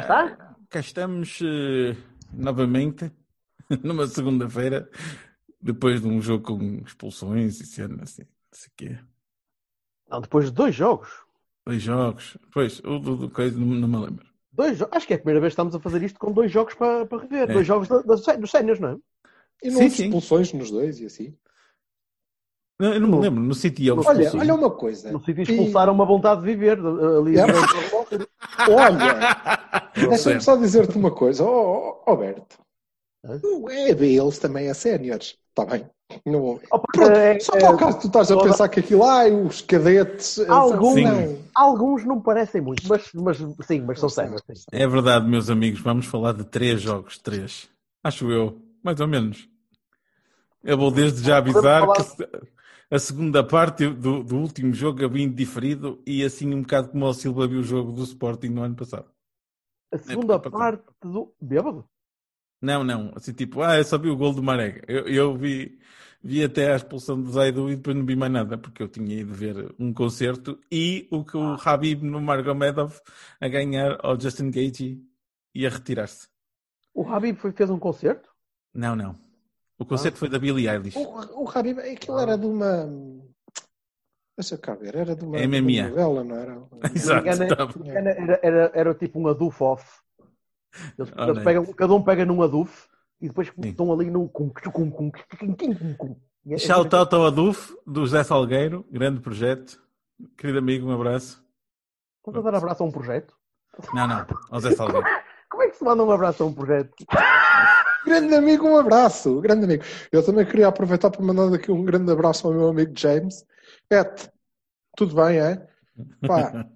Está? cá estamos eh, novamente numa segunda-feira, depois de um jogo com expulsões e cenas assim, não sei o quê. Não, depois de dois jogos. Dois jogos. Pois, o do, do coisa não, não me lembro. Dois Acho que é a primeira vez que estamos a fazer isto com dois jogos para, para rever. É. Dois jogos da, da, dos séniores, não é? E não Sim, sim. expulsões nos dois e assim. Não, eu não me lembro, no City houve Olha, olha uma coisa. No sítio expulsaram uma vontade de viver uh, ali. É. Olha, deixa-me só dizer-te uma coisa, oh, oh, Alberto. Hã? O EB, eles também é séniores, está bem? Não... Opa, Pronto, é- só é- para o caso tu estás a toda- pensar que aquilo, ai, os cadetes. eh, Alguns, não. alguns não parecem muito, mas, mas sim, mas são séniores. sim. É verdade, meus amigos, vamos falar de três jogos, três. Acho eu, mais ou menos. Eu vou desde já avisar que a segunda parte do, do último jogo eu vim diferido e assim um bocado como o Silva viu o jogo do Sporting no ano passado. A segunda para- parte do. Bêbado? Não, não, assim tipo, ah, eu só vi o gol do Marega. Eu, eu vi, vi até a expulsão do Zaidu e depois não vi mais nada, porque eu tinha ido ver um concerto e o que o Habib no Margomedov a ganhar ao Justin Gage e a retirar-se. O Habib foi, fez um concerto? Não, não. O concerto foi da Billie Eilish. O, o Habib, aquilo era de uma. Deixa cá ver, era de uma, de MMA. uma novela, não era? Exato. engano, é- tá bom. Era, era, era, era tipo um adufo off. Eles, Olha eles pegam, cada um pega num adufo e depois Sim. estão ali num. cum, cum, cum, cum, cum, cum, cum, cum. E é- Shout out ao Aduf, do José Salgueiro, grande projeto. Querido amigo, um abraço. Estás a dar abraço a um projeto? Não, não, ao José Salgueiro. Como é que se manda um abraço a um projeto? Grande amigo, um abraço, grande amigo. Eu também queria aproveitar para mandar aqui um grande abraço ao meu amigo James. Et, tudo bem, é? Pá,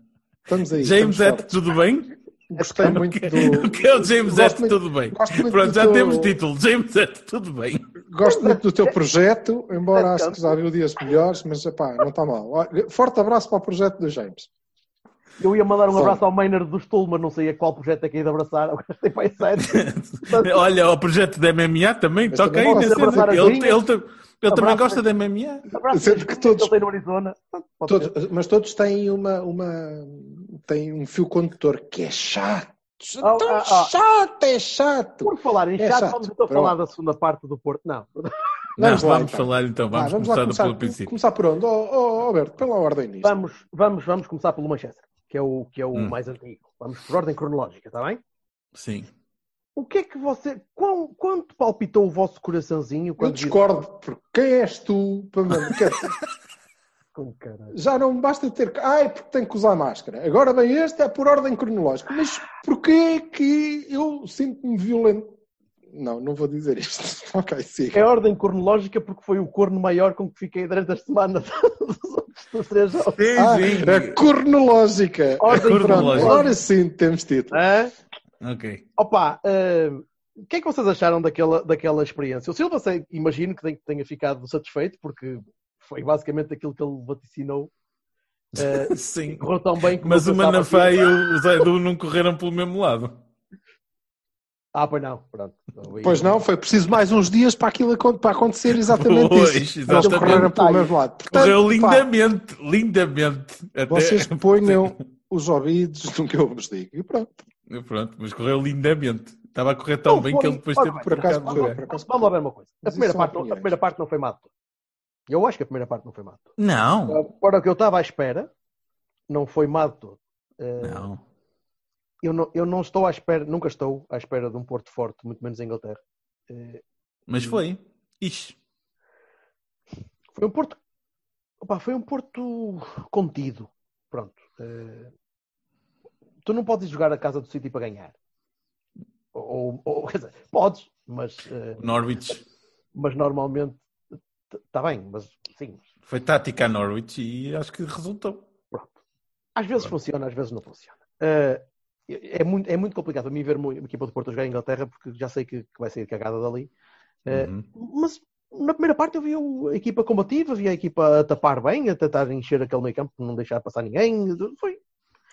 estamos aí. James Et, tudo bem? Gostei muito do. O que é o James Gosto Et, muito- tudo bem? Pronto, já teu- temos título. James Et, tudo bem. Gosto muito do teu projeto, embora acho que já viu dias melhores, mas epá, não está mal. Forte abraço para o projeto do James. Eu ia mandar um abraço ao Maynard do Stoll, mas não sei a qual projeto é que ia de abraçar. Agora tem para sete. Olha, o projeto da MMA também, Mas toca também aí ele, ele, ele, ele também gosta da MMA. Abraço Sendo que todos- tem no Arizona. Todos- mas todos têm uma, uma têm um fio condutor que é chato. Ah, Tão ah, ah. chato, é chato. Por falar em É chato, chato. vamos então Pronto. falar da segunda parte do Porto. Não. Não, Vamos vamos, lá, então. falar então, Vá, vamos, lá começar, pelo começar, princípio. começar por onde? Oh, oh, Alberto, pela ordem nisto. Vamos, vamos, vamos começar pelo Manchester, que é o, que é o Hum. mais antigo. Vamos por ordem cronológica, está bem? Sim. O que é que você. Quão, quanto palpitou o vosso coraçãozinho Eu discordo, porque quem és tu para me... Já não basta ter. Ai, porque tenho que usar máscara. Agora bem, este é por ordem cronológica. Mas porquê que eu sinto-me violento? Não, não vou dizer isto. ok, siga. É ordem cronológica porque foi o corno maior com que fiquei durante a semana três jogos. Sim, Ah, sim. a cronológica. Ordem Pronto, cronológica. Agora sim temos título. Hã? Ok. Opa, hum, o que é que vocês acharam daquela, daquela experiência? O Silva, sei- imagino que tenha ficado satisfeito porque foi basicamente aquilo que ele vaticinou. Eh, Sim. correu tão bem como Mas o Manafá e o Zaidu não correram pelo mesmo lado. Ah, pois não. Pronto. Pois não, foi preciso mais uns dias para aquilo para acontecer exatamente Pois, isso. exatamente. Correram pelo mesmo lado. Portanto, Correu pá, lindamente, lindamente. Até- vocês ponham os ouvidos no que eu vos digo. E pronto. Pronto, mas correu lindamente. Estava a correr tão Não bem foi- que ele depois teve bem, Por acaso correu, por acaso Vamos lá ver uma coisa. A primeira, são parte, não- a primeira parte não foi má. Eu acho que a primeira parte não foi má. Não, Para o que eu estava à espera, não foi má de todo. Eh, não. Eu, não, eu não estou à espera, nunca estou à espera de um Porto forte, muito menos em Inglaterra. Eh, Mas foi. Ixi. Foi um Porto. Opa, foi um Porto contido. Pronto. Eh, tu não podes jogar a casa do City para ganhar. Ou, ou- quer dizer, podes, mas, eh, Norwich. mas normalmente está bem, mas sim, Foi tática a Norwich e acho que resultou. pronto. Às vezes funciona, às vezes não funciona. Eh, é, muito, é muito complicado para mim ver uma equipa do Porto jogar em Inglaterra porque já sei que, que vai sair cagada dali. Eh, Uhum. Mas na primeira parte eu vi a equipa combativa, vi a equipa a tapar bem, a tentar encher aquele meio campo, não deixar passar ninguém. Foi,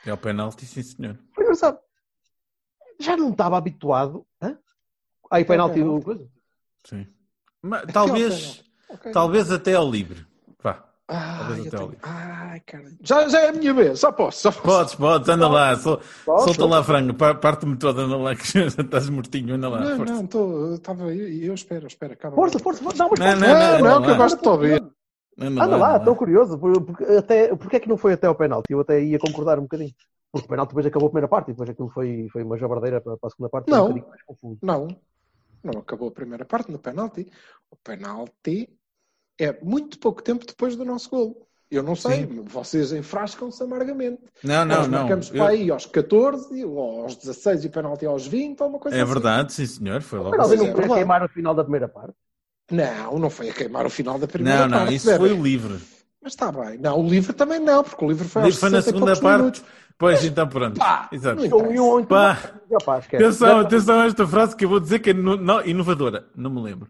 É o penalti, sim senhor. foi engraçado. Já não estava habituado. Hã? Aí penalti penalti. o coisa. Sim. Mas, talvez, Ok. talvez até ao livre. Ao tenho-. Ai, cara. Já, já é a minha vez, só posso. Só posso. Podes, podes, anda lá. Sol, Posso? solta lá, frango. Pa- Parte-me toda, anda lá, que já estás mortinho, anda lá. Não, força. não, tô, estava eu, eu espero, espero. Calma. Força, força, força. Não, mas Não, não, Não, não, anda que eu gosto de te ouvir. Anda, Anda lá, estou curioso. por- Porque, até, porque é que não foi até ao penalti? Eu até ia concordar um bocadinho. Porque o penalti depois acabou a primeira parte e depois aquilo foi, foi uma jabardeira para, para a segunda parte. Não. Um bocadinho mais confuso. Não, não acabou a primeira parte no penalti. O penalti é muito pouco tempo depois do nosso gol. Eu não sei, vocês enfrascam-se amargamente. Não, não, Nós não. marcamos Eu- para aí aos 14, ou aos 16 e o penalti aos 20, ou uma coisa É assim. verdade, sim senhor. Foi logo. penalti Pois não é, foi a queimar o final da primeira parte. Não, não foi a queimar o final da primeira Não, não, parte. isso foi o livre. Mas está bem. Não, o livro também não, porque o livro foi livre foi na 60 segunda parte. minutos. Pois, então pronto. Pá, Exato. não Pá. rapaz. Atenção, atenção a esta frase que eu vou dizer que é ino- não, inovadora. Não me lembro.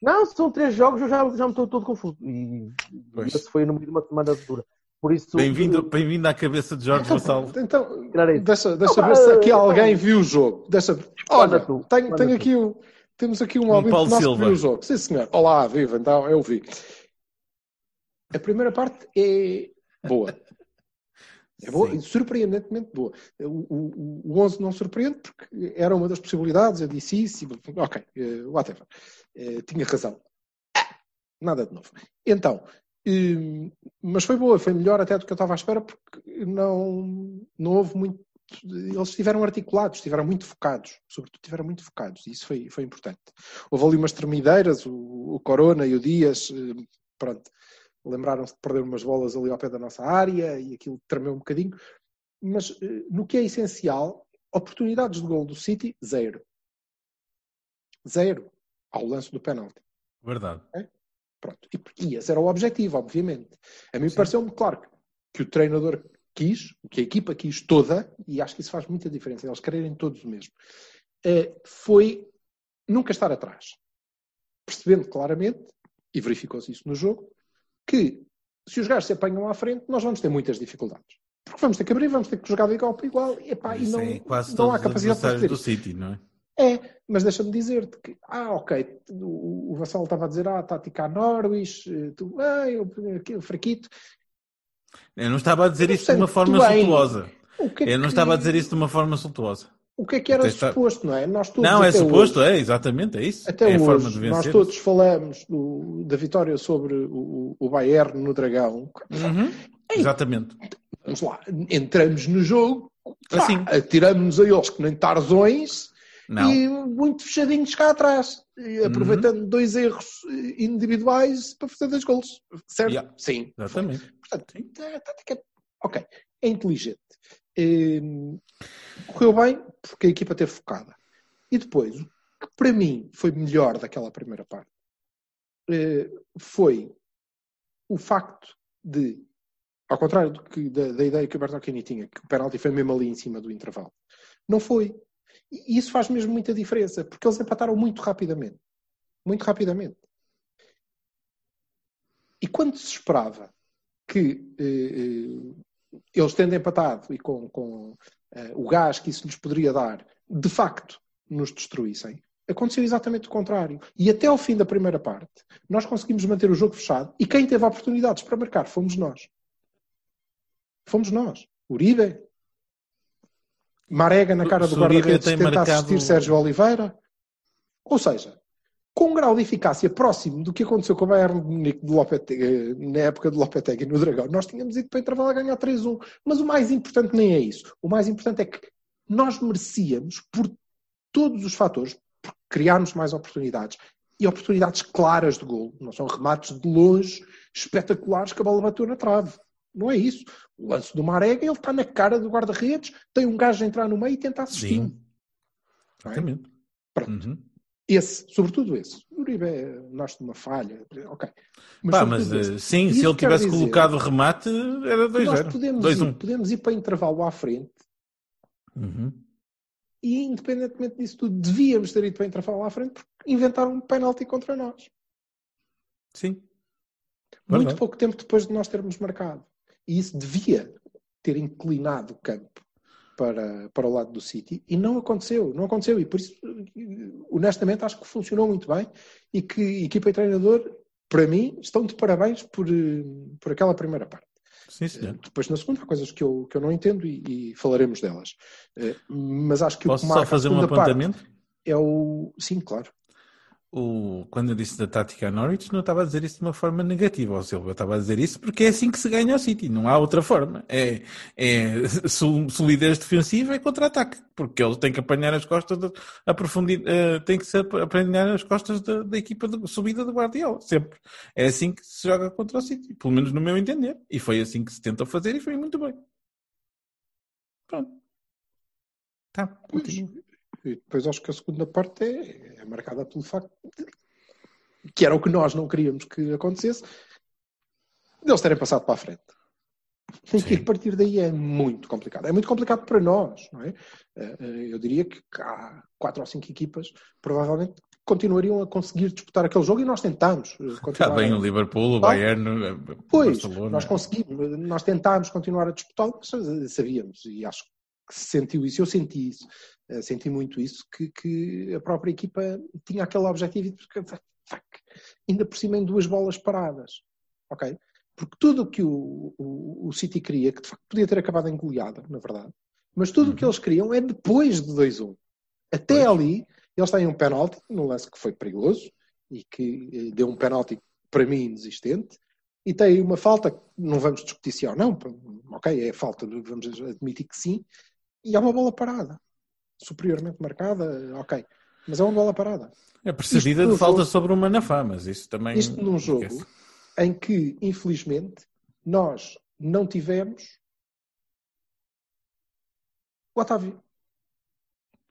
Não, são três jogos, eu já, já me estou todo confuso. E Pois. esse foi no meio de uma semana dura. Por isso, Bem-vindo bem à cabeça de Jorge. Então, Era isso. deixa, deixa Opa, ver se aqui eh, alguém viu o jogo. Deixa... Olha, tu, tenho, tenho aqui um, temos aqui um Um ouvinte Paulo Silva. que viu o jogo. Sim, senhor. Olá, viva, então eu vi. A primeira parte é boa. É boa Sim. surpreendentemente boa. O, o, o 11 não surpreende porque era uma das possibilidades, eu disse isso, e, ok, eh, whatever. Eh, tinha razão. Nada de novo. Então, hum, mas foi boa, foi melhor até do que eu estava à espera porque não, não houve muito. Eles estiveram articulados, estiveram muito focados, sobretudo estiveram muito focados, e isso foi, foi importante. Houve ali umas tremideiras, o, o Corona e o Dias, eh, pronto, lembraram-se de perder umas bolas ali ao pé da nossa área e aquilo tremeu um bocadinho. Mas eh, no que é essencial, oportunidades de gol do City, zero. Zero. Ao lance do penalti. Verdade. Pronto. E, esse era o objetivo, obviamente. A mim pareceu-me claro que, que o treinador quis, que a equipa quis toda, e acho que isso faz muita diferença, eles quererem todos o mesmo, eh, foi nunca estar atrás. Percebendo claramente, e verificou-se isso no jogo, que se os gajos se apanham à frente, nós vamos ter muitas dificuldades. Porque vamos ter que abrir, vamos ter que jogar de igual para igual, e, epá, e não, é quase não há capacidade para fazer do. City, não é? É, mas deixa-me dizer-te que, ah, ok, o, o Vassal estava a dizer, ah, tática a Norwich, eh, tu, ah, eu, aquele fraquito. Eu não estava a dizer isso de uma forma bem. sultuosa. É Eu não que- estava a dizer isso de uma forma sultuosa. O que é que era Até está- suposto, não é? Nós todos, Não, é suposto, hoje, é, exatamente, é isso. Até é hoje, forma de vencer. nós todos falamos do- da vitória sobre o, o Bayern no Dragão. Uhum, Exatamente. Vamos lá, entramos no jogo, Assim. atiramos a eles que nem tarzões Não. e muito fechadinhos cá atrás, e aproveitando dois erros individuais para fazer dois golos. Certo? Yeah. Sim. Exatamente. Portanto, a tática, ok, é inteligente. Hum, correu bem porque a equipa esteve focada. E depois, o que para mim foi melhor daquela primeira parte eh, foi o facto de, ao contrário do que, da, da ideia que o Bertolini tinha, que o penalti foi mesmo ali em cima do intervalo, não foi. E isso faz mesmo muita diferença, porque eles empataram muito rapidamente. Muito rapidamente. E quando se esperava que eh, eh, eles tendo empatado e com, com eh, o gás que isso lhes poderia dar, de facto, nos destruíssem, aconteceu exatamente o contrário. E até ao fim da primeira parte, nós conseguimos manter o jogo fechado e quem teve oportunidades para marcar fomos nós. Fomos nós. Uribe. Marega na cara do guarda-redes tem tentar marcado- assistir Sérgio Oliveira. Ou seja, com um grau de eficácia próximo do que aconteceu com o Bayern de Munique de Lopetegui, na época de Lopetegui no Dragão, nós tínhamos ido para intervalo a ganhar 3-1. Mas o mais importante nem é isso. O mais importante é que nós merecíamos, por todos os fatores, por criarmos mais oportunidades e oportunidades claras de gol. Não são remates de longe espetaculares que a bola bateu na trave. Não é isso. O lance do Marega, ele está na cara do guarda-redes, tem um gajo a entrar no meio e tenta assistir. Sim. Exatamente. Pronto. Uhum. Esse, sobretudo esse. O Uribe é- nasce de uma falha, ok. Pá, sobretudo mas esse. eh, sim, se ele tivesse dizer colocado remate, era que nós 2-0. podemos, 2-1. ir, podemos ir para intervalo à frente Uhum. e, independentemente disso tudo, devíamos ter ido para intervalo à frente porque inventaram um penalti contra nós. Sim. Muito Verdade. pouco tempo depois de nós termos marcado. E isso devia ter inclinado o campo para, para o lado do City e não aconteceu. Não aconteceu. E por isso, honestamente, acho que funcionou muito bem e que equipa e treinador, para mim, estão de parabéns por, eh, por aquela primeira parte. Sim, senhor. Depois, na segunda, há coisas que eu, que eu não entendo e, e falaremos delas. Eh, Mas acho que Posso o que só fazer um apontamento? é o. Sim, claro. O, quando eu disse da tática a Norwich, não estava a dizer isso de uma forma negativa ao Silva. Eu estava a dizer isso porque é assim que se ganha ao City. Não há outra forma. É, é sol- solidez defensiva e contra-ataque. Porque eles têm que apanhar as costas, de, a profundidade, eh, têm que se ap- apanhar as costas da, da equipa de subida do Guardiola. Sempre. É assim que se joga contra o City. Pelo menos no meu entender. E foi assim que se tentou fazer e foi muito bem. Pronto. Tá, continua. e depois acho que a segunda parte é, é marcada pelo facto de, que era o que nós não queríamos que acontecesse, de eles terem passado para a frente. E que Sim. a partir daí é muito complicado. É muito complicado para nós, não é? Eh, eh, Eu diria que há quatro ou cinco equipas provavelmente continuariam a conseguir disputar aquele jogo e nós tentámos. eh, Está bem o Liverpool, o. Bayern, o Pois, Barcelona. nós conseguimos, nós tentámos continuar a disputar, mas sabíamos, e acho que se sentiu isso, eu senti isso, eh, senti muito isso, que, que a própria equipa tinha aquele objetivo fuck, ainda por cima em duas bolas paradas, ok? Porque tudo o que o, o, o City queria, que de facto podia ter acabado em goleada, na verdade, mas tudo o que eles queriam é depois de 2-1. Até ali, eles têm um penalti, num lance que foi perigoso, e que eh, deu um penalti para mim inexistente, e tem uma falta, não vamos discutir se é ou não, ok, é falta, vamos admitir que sim, e é uma bola parada, superiormente marcada, ok, mas é uma bola parada. É Isto de falta jogo- sobre o Manafá, mas isso também. Isto num jogo esquece. em que, infelizmente, nós não tivemos o Otávio,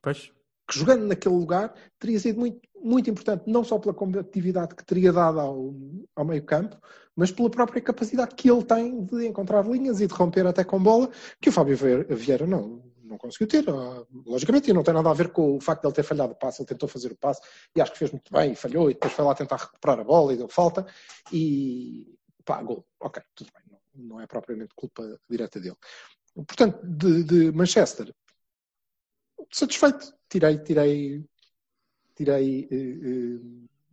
Pois. que jogando naquele lugar teria sido muito, muito importante, não só pela competitividade que teria dado ao, ao meio campo, mas pela própria capacidade que ele tem de encontrar linhas e de romper até com bola, que o Fábio Vieira não, não conseguiu ter. Ah, Logicamente, e não tem nada a ver com o facto de ele ter falhado o passe, ele tentou fazer o passe e acho que fez muito bem e falhou, e depois foi lá tentar recuperar a bola e deu falta, e pá, gol. Ok, tudo bem, não, não é propriamente culpa direta dele. Portanto, de, de Manchester, satisfeito. Tirei, tirei, tirei eh, eh,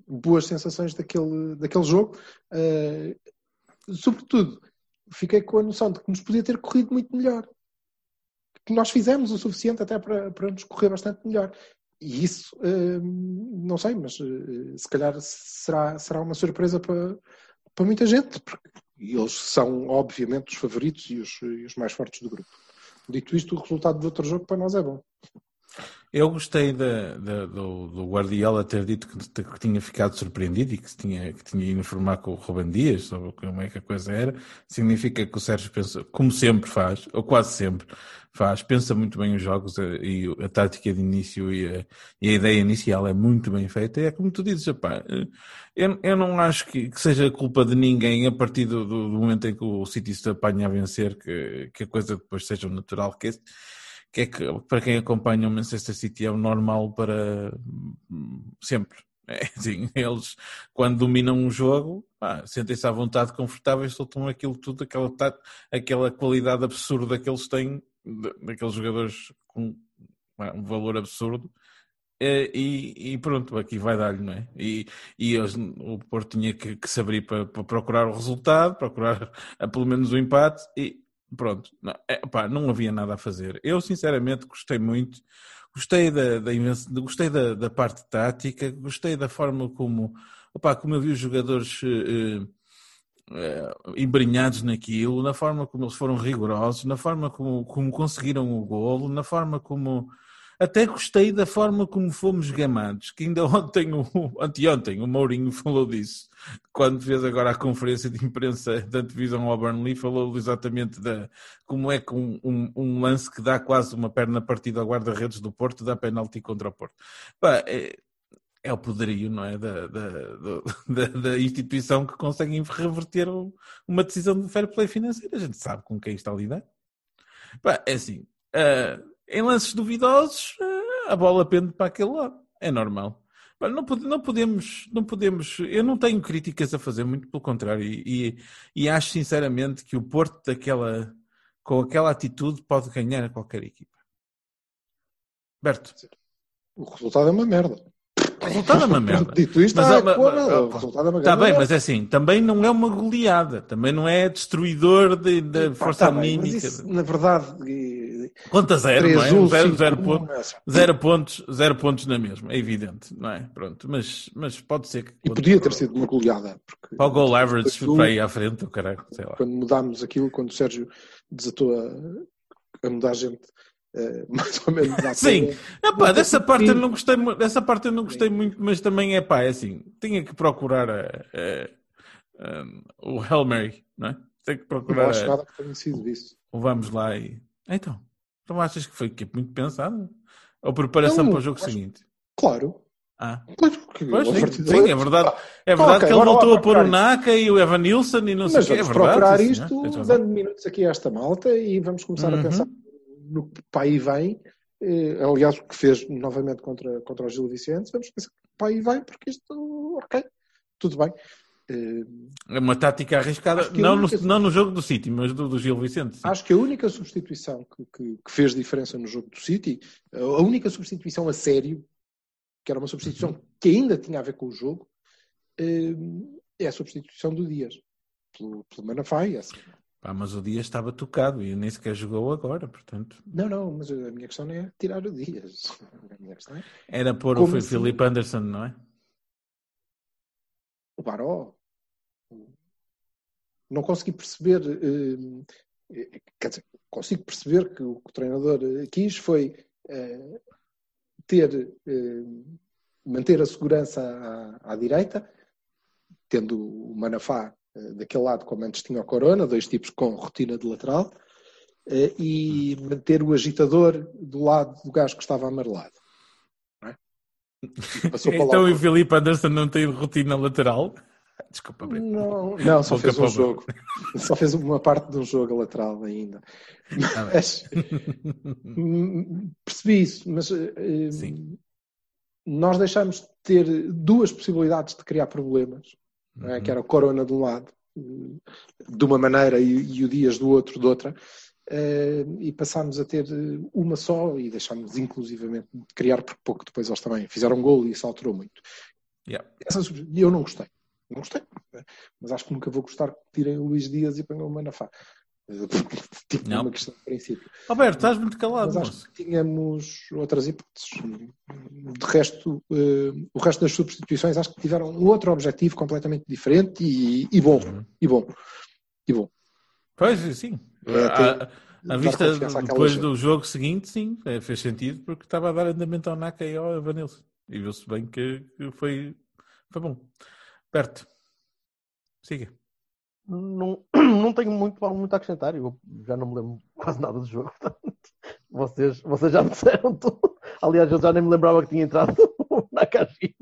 boas sensações daquele, daquele jogo. Eh, sobretudo, fiquei com a noção de que nos podia ter corrido muito melhor. Que nós fizemos o suficiente até para, para nos correr bastante melhor. E isso, eh, não sei, mas eh, se calhar será, será uma surpresa para, para muita gente, porque eles são, obviamente, os favoritos e os, e os mais fortes do grupo. Dito isto, o resultado do outro jogo para nós é bom. Eu gostei da- da- do, do Guardiola ter dito que, que tinha ficado surpreendido e que, tinha, que tinha ido informar com o Ruben Dias sobre como é que a coisa era. Significa que o Sérgio pensa, como sempre faz, ou quase sempre faz, pensa muito bem os jogos eh, e a tática de início e a, e a ideia inicial é muito bem feita. E é como tu dizes, epá, eh, eu, eu não acho que, que seja culpa de ninguém a partir do, do- do momento em que o City se apanha a vencer, que, que a coisa depois seja o natural que esse que é que para quem acompanha o Manchester City é o normal para sempre. É, assim, eles, quando dominam um jogo, sentem-se à vontade, confortáveis, soltam aquilo tudo, aquela, aquela qualidade absurda que eles têm, daqueles jogadores com pá, um valor absurdo. É, E, e pronto, aqui vai dar-lhe, não é? E, e eles- o Porto tinha que, que se abrir para, para procurar o resultado, procurar pelo menos o empate e pronto, não, é, não havia nada a fazer. Eu sinceramente gostei muito, gostei da, da, gostei da, da parte tática, gostei da forma como, opá, como eu vi os jogadores eh, eh, embrenhados naquilo, na forma como eles foram rigorosos, na forma como, como conseguiram o golo, na forma como até gostei da forma como fomos gamados, que ainda ontem, o, anteontem, o Mourinho falou disso, quando fez agora a conferência de imprensa da divisão ao Burnley, falou exatamente da como é que um, um, um lance que dá quase uma perna partida ao guarda-redes do Porto dá penalti contra o Porto. É, é o poderio, não é? Da, da, da, da instituição que consegue reverter uma decisão de fair play financeiro. A gente sabe com quem está a lidar. É assim, ah, em lances duvidosos, ah, a bola pende para aquele lado. É normal. Não, pode- não podemos, não podemos. Eu não tenho críticas a fazer, muito pelo contrário. E, e- e acho sinceramente que o Porto, daquela, com aquela atitude, pode ganhar a qualquer equipa. Berto, O resultado é uma merda. o resultado é uma merda. Dito isto, Mas, ah, mas- pô, mas- o resultado é uma Está bem, merda. mas é assim, também não é uma goleada, também não é destruidor de- da Pá, força tá bem, mas anímica. isso, na verdade, eh, Conta zero, não é? 3-1, Zero, zero, 5-1, ponto- é assim. zero pontos, zero pontos na mesma, é evidente, não é? Pronto, mas, mas pode ser que. E podia ter sido uma goleada. Porque Para o goal average Aquilo- para aí à frente, o caralho, sei lá. quando mudámos aquilo, quando o Sérgio desatou a, a mudar gente, eh, mais ou menos à Sim, Epá, dessa parte eu Sim. não gostei, dessa parte eu não gostei muito, mas também é pá, é assim, tinha que procurar a- a- a- o Hail Mary, não é? Tem que não procurar acho a- nada que tenha sido isso. o vamos lá e. Então, então achas que foi que muito pensado? Ou preparação Não, para o jogo acho- seguinte? Claro. Ah, Pois, porque pois, sim, sim, daí- é verdade. É Então, verdade ok, que ele voltou a pôr o Naka e o Evan Nilsson e não sei o que. É vamos verdade. procurar isto, razão. dando minutos aqui a esta malta e vamos começar Uhum. a pensar no que para aí vem. Eh, aliás, o que fez novamente contra, contra o Gil Vicente, vamos pensar que para aí vem, porque isto, ok, tudo bem. É uma tática arriscada, não no, única- não no jogo do City, mas do, do Gil Vicente. sim. Acho que a única substituição que, que- que fez diferença no jogo do City, a única substituição a sério, que era uma substituição Uhum. que ainda tinha a ver com o jogo, eh, é a substituição do Dias pelo, pelo Manafai. Essa. Pá, mas o dia estava tocado e nem sequer jogou agora, portanto. Não, não, mas a minha questão não é tirar o Dias. É Era pôr Como o assim? Filipe Anderson, não é? Baró. Não consegui perceber, eh, quer dizer, consigo perceber que o que o treinador eh, quis foi eh, ter, manter a segurança à, à direita, tendo o Manafá daquele lado como antes tinha o Corona, dois tipos com rotina de lateral, e manter o agitador do lado do gajo que estava amarelado. não é? E passou para lá Então o- Filipe Anderson não tem rotina lateral? Desculpa, Brito. Não, não, só fez um jogo. Só fez uma parte de um jogo lateral ainda. Bem. Mas, percebi isso, mas eh, Sim. nós deixamos de ter duas possibilidades de criar problemas, não é? Uhum. que era o Corona de um lado, eh, de uma maneira, e, e o Dias do outro, de outra, e passámos a ter eh, uma só e deixámos inclusivamente de criar, porque pouco depois eles também fizeram um gol e isso alterou muito. Yeah. Essa eu não gostei. Não gostei. Mas acho que nunca vou gostar que tirem o Luís Dias e ponham o Manafá. tipo, Não. uma questão de princípio. Roberto, estás muito calado, Mas acho que tínhamos outras hipóteses. De resto, eh, o resto das substituições acho que tiveram um outro objetivo completamente diferente e, e bom. Uhum. E bom. E bom. Pois, sim. É, À- tem- à- vista depois do jogo seguinte, sim, é, fez sentido porque estava a dar andamento ao Naka e ao Evanilson. E viu-se bem que, foi, foi bom. Perto. Siga. Não, não tenho muito, muito a acrescentar. Eu já não me lembro quase nada do jogo. portanto, Vocês, vocês já me disseram tudo. Aliás, eu já nem me lembrava que tinha entrado na caixinha.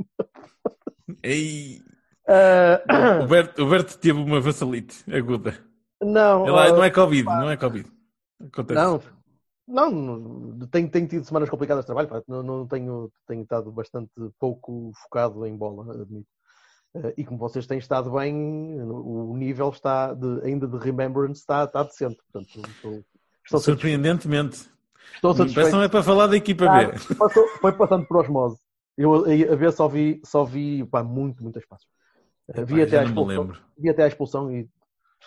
Ei, Ah, o, Berto, o Berto teve uma vassalite aguda. Não, Ela, ah, não é Covid, não é Covid. Acontece. Não, não, tenho, tenho tido semanas complicadas de trabalho, pá, não, não tenho, tenho estado bastante pouco focado em bola, admito. Eh, E como vocês têm estado bem, o nível está de- ainda de remembrance está, está decente. Portanto, estou, estou, satisfeito, Surpreendentemente. estou que satisfeito. não é para falar da equipa Ah, B. passou- foi passando por osmose. Eu a, ver só vi, só vi pá, muito, muito espaço. Vi, Pá, até a expulsão, vi até a expulsão e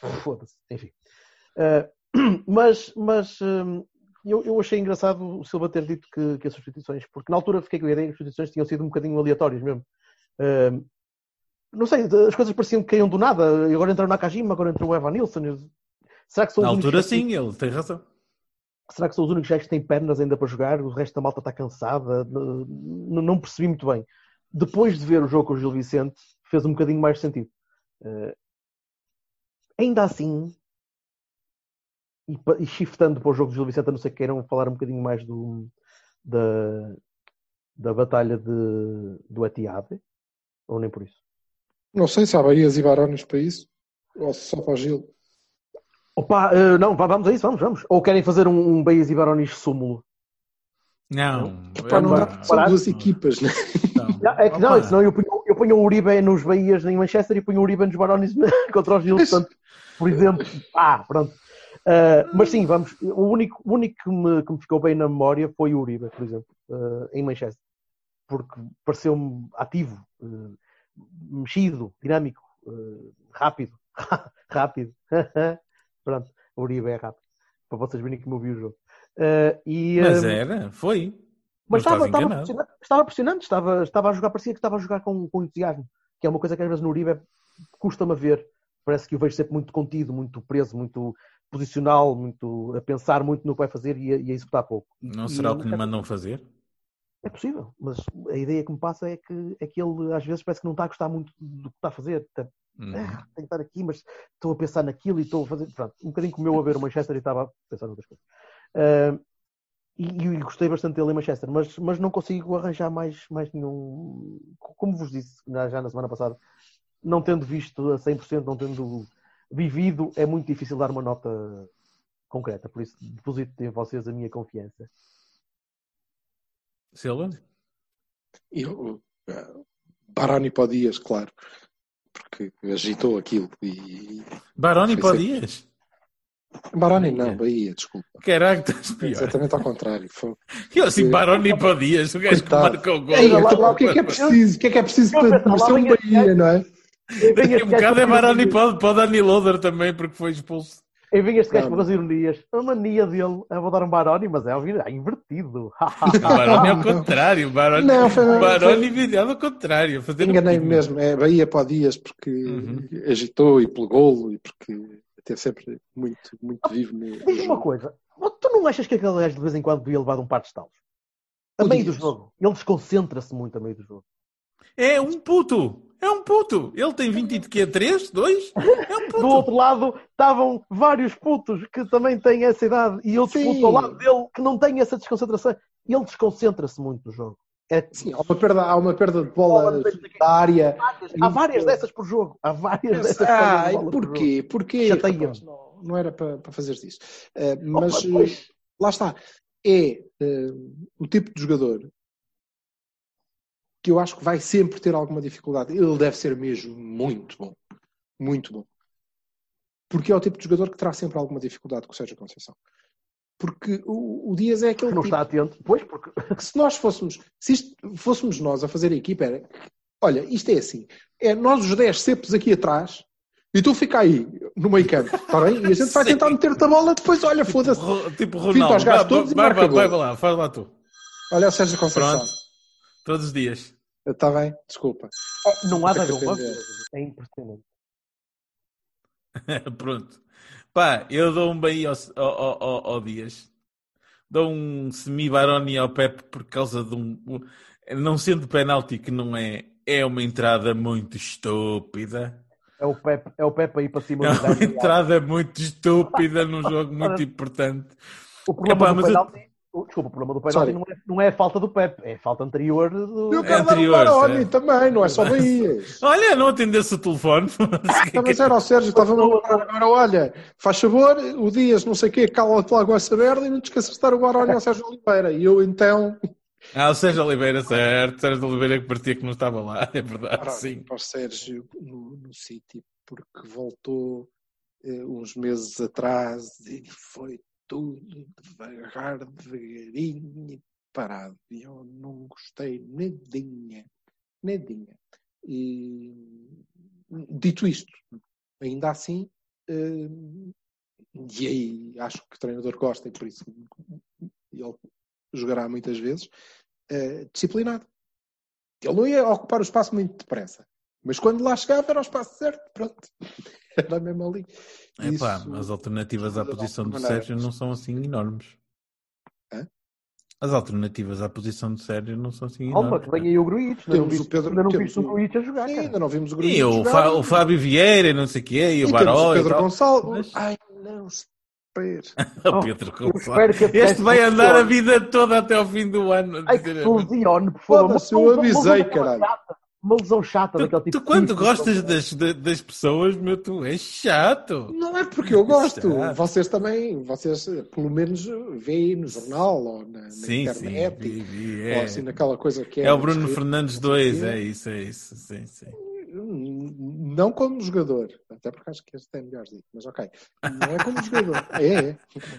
foda-se, enfim. Eh, mas mas hum, eu, eu achei engraçado o Silva ter dito que, que as substituições, porque na altura fiquei com a ideia que as substituições tinham sido um bocadinho aleatórias mesmo. Hum, não sei, as coisas pareciam que caíam do nada. Agora entrou na Nakajima, agora entrou o Evan Nilsson. Será que são Na altura, que- sim, ele tem razão. Será que são os únicos gajos que têm pernas ainda para jogar? O resto da malta está cansada? Não percebi muito bem. Depois de ver o jogo com o Gil Vicente, fez um bocadinho mais sentido. Ainda assim, e, e shiftando para o jogo do Gil Vicente, a não ser que queiram falar um bocadinho mais do, da, da batalha de, do Etiade? Ou nem por isso? Não sei se há Bahias e Barões para isso. Ou só para o Gil. Opa, eh, não, vamos a isso, vamos, vamos. Ou querem fazer um, um Bahias e Barões súmulo? Não, Pá, não é dá, são duas equipas, né? Não. Não, é que não, senão eu punho, punho o Uribe nos Bahias em Manchester e punho o Uribe nos Barões contra os Gil, portanto, por exemplo. Ah, pronto. Uh, mas sim, vamos. O único, o único que, me, que me ficou bem na memória foi o Uribe, por exemplo, uh, em Manchester. Porque pareceu-me ativo, uh, mexido, dinâmico, rápido. rápido. pronto, o Uribe é rápido. Para vocês verem como eu vi o jogo. E, Mas era, foi. Mas estava, estava, estava impressionante, estava, estava a jogar, parecia que estava a jogar com, com entusiasmo, que é uma coisa que às vezes no Uribe custa-me a ver. Parece que o vejo sempre muito contido, muito preso, muito posicional, muito a pensar muito no que vai fazer e a, e a executar pouco. Não e será o que lhe nunca- mandam fazer? É possível, mas a ideia que me passa é que, é que ele às vezes parece que não está a gostar muito do que está a fazer. Está, Hum. "Ah, tenho que estar aqui, mas estou a pensar naquilo e estou a fazer. Pronto, um bocadinho como eu a ver o Manchester e estava a pensar noutras coisas. Ah, e, e gostei bastante dele em Manchester, mas, mas não consigo arranjar mais, mais nenhum. Como vos disse já na semana passada, não tendo visto a 100%, não tendo vivido, é muito difícil dar uma nota concreta. Por isso, deposito em vocês a minha confiança. Silva? E o uh, Baroni para o Dias, claro. Porque agitou aquilo. E... Baroni para sempre- Dias? Baroni não, Bahia, desculpa. Caraca, estás pior. Exatamente ao contrário. Foi... Eu assim, Baroni para o Dias, o gajo que marca o gol. Ei, então, o que é que é preciso? O que é que é preciso Eu para merecer um Bahia, não é? Daqui a bocado é Baroni para, o- para o Dani Loader também, porque foi expulso. E vem este gajo para fazer ironias. A mania dele, eu vou dar um Baroni, mas é, é invertido. O Baroni é ao contrário. Baroni, Não, foi- Baroni virado ao contrário. Fazer Enganei-me mesmo. É Bahia para o Dias porque Uhum. agitou e pelo golo e porque esteve sempre muito, muito vivo no. Diz-me uma jogo. coisa. Tu não achas que aquele gajo de vez em quando devia levar um par de estalos? A O meio do jogo. Ele desconcentra-se muito a meio do jogo. É um puto. É um puto. Ele tem 20 e de quê? 3? 2? É um Do puto. outro lado estavam vários putos que também têm essa idade e outros Sim. putos ao lado dele que não têm essa desconcentração. Ele desconcentra-se muito no jogo. É, Sim, há uma perda, há uma perda de bola da área. há várias dessas por jogo. Há várias dessas Ah, e bola por jogo. porquê? Porquê? Chateia-me. rapaz? Não, não era para, para fazeres isso. Eh, mas Opa, pois. eh, lá está. É eh, o tipo de jogador que eu acho que vai sempre ter alguma dificuldade. Ele deve ser mesmo muito bom. Muito bom. Porque é o tipo de jogador que terá sempre alguma dificuldade com o Sérgio Conceição. Porque o, o Dias é aquele Que não tipo está atento. Pois, porque que se nós fôssemos, se isto fôssemos nós a fazer a equipa, era, olha, isto é assim, é nós os 10 cepos aqui atrás, e tu fica aí, no meio campo, está bem? E a gente vai Sim. tentar meter-te a bola, depois, olha, foda-se. Ro- Tipo Pinta Ronaldo. aos gajos Vai, todos e vai, marca vai, gol. vai, vai lá, faz lá tu. Olha o Sérgio Conceição. Pronto. Todos os dias. Está bem? Desculpa. não há de haver uma. É impressionante. Pronto. Pá, eu dou um bem ao, ao, ao, ao Dias. Dou um semi-baroni ao Pepe por causa de um. Não sendo penalti, que não é. É uma entrada muito estúpida. É o Pepe, é o Pepe aí para cima É uma entrada muito estúpida num jogo muito importante. O problema Epá, do penalti, desculpa, o problema do Sorry. não é, não é a falta do Pepe, é a falta anterior do. Eu quero dar um anterior, Baroni também, não é só Bahias. Olha, não atendesse o telefone. Mas era o Sérgio, estava-me a lembrar agora, olha, faz favor, o Dias, não sei o quê, cala-te lá com essa merda e não te esqueças de dar o Baroni ao Sérgio Oliveira. E eu, então, Ah, o Sérgio Oliveira, certo. Sérgio Oliveira que partia que não estava lá, é verdade, Baroni sim. para o Sérgio no, no City, porque voltou eh, uns meses atrás e foi tudo devagar, devagarinho e parado. E eu não gostei nadinha, nadinha. E dito isto, ainda assim, eh, e aí acho que o treinador gosta e por isso ele jogará muitas vezes, eh, disciplinado. Ele não ia ocupar o espaço muito depressa. Mas quando lá chegava era o espaço certo, pronto. Era mesmo ali. Epá, Isso as alternativas à posição do. Sérgio não são assim enormes. Hã? As alternativas à posição do Sérgio não são assim enormes. que vem aí o Gruitch. Ainda não Temos o Pedro- ainda não temos o o- Gruitch a jogar, Sim, ainda não vimos o grupo. E o, Fa- o Fábio Vieira, e não sei o quê, e o e o Baró. e Pedro. Gonçalves. Mas- Ai, não. O Pedro Oh, eu Gonçalves. esse Este vai andar a vida toda até ao fim do ano. Ai, que dizer- solucione, por favor. Eu avisei, caralho. Uma lesão chata daquele Tu, tipo. tu quando gostas das, da- das pessoas, meu, tu és chato. Não é porque eu gosto. Chato. Vocês também, vocês pelo menos veem no jornal ou na, na Sim, sim. internet. vi, vi, ou é. assim naquela coisa que é. É o Bruno Fernandes não sei o 2, quê. é isso, é isso. Sim, sim. Não como jogador, até porque acho que este é melhor, mas ok. Não é como jogador. É, é.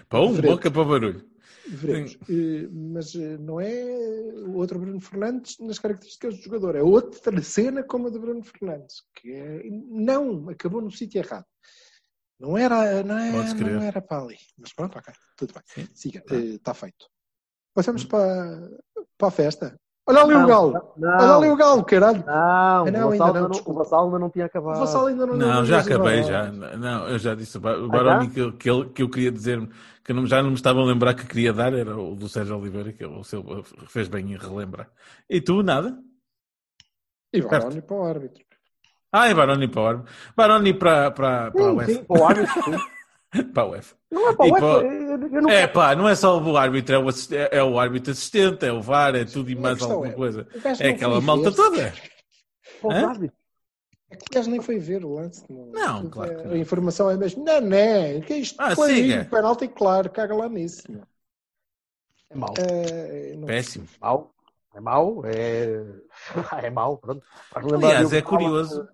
Pão, Veremos. boca para barulho. Veremos. Eh, Mas eh, não é o outro Bruno Fernandes nas características do jogador, é outra cena como a do Bruno Fernandes, que é, não, acabou no sítio errado. Não era, não, é, não era para ali. Mas pronto, ok, tudo bem. Sim. Siga, está feito. Passamos para, para a festa. Olha ali o Não, galo! Não, Olha ali o galo, caralho! não, Ah, não, o ainda Vassal não, não, o desculpa. Vassal ainda não tinha O acabado. Vassal ainda não Não, já acabei, já. Não, eu já disse. O Ba- o Baroni que, que, ele- que eu queria dizer que não, já não me estava a lembrar que queria dar era o do Sérgio Oliveira, que o seu fez bem em relembrar. E tu, nada? E Baroni para o árbitro. Ah, é Baroni para o árbitro. Baroni para, para, para a Sim, UEFA. sim, para o árbitro. sim. Para a UEFA. Não é para o para- UEFA. Eu, eu não É pá, não é só o árbitro, é o, assist- é- é o árbitro assistente, é o VAR, é tudo e A mais alguma é, coisa. É aquela malta ver. toda. Hã? É que o gajo nem foi ver o lance. Não, Não, claro é- que não. A informação é mesmo. Não, não, que isto Ah, foi siga. penalti, claro, caga lá nisso. meu. É mau. É, não- Péssimo. mau. É mau. É, é mau. Pronto. Aliás, é curioso.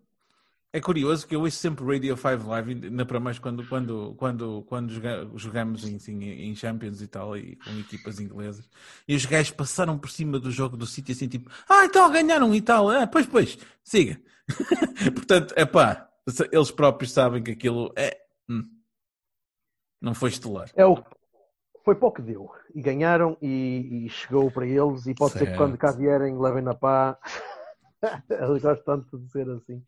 É curioso que eu ouço sempre Radio 5 Live, ainda para mais quando, quando, quando, quando joga- jogamos em, assim, em Champions e tal, e com equipas inglesas, e os gajos passaram por cima do jogo do City assim, tipo, ah, então ganharam e tal, ah, pois, pois, siga. Portanto, é pá, eles próprios sabem que aquilo é. hum, não foi estelar. É o foi para o que deu. E ganharam e, e chegou para eles. E pode ser que Certo. quando cá vierem levem na pá. Eles gostam tanto de ser assim.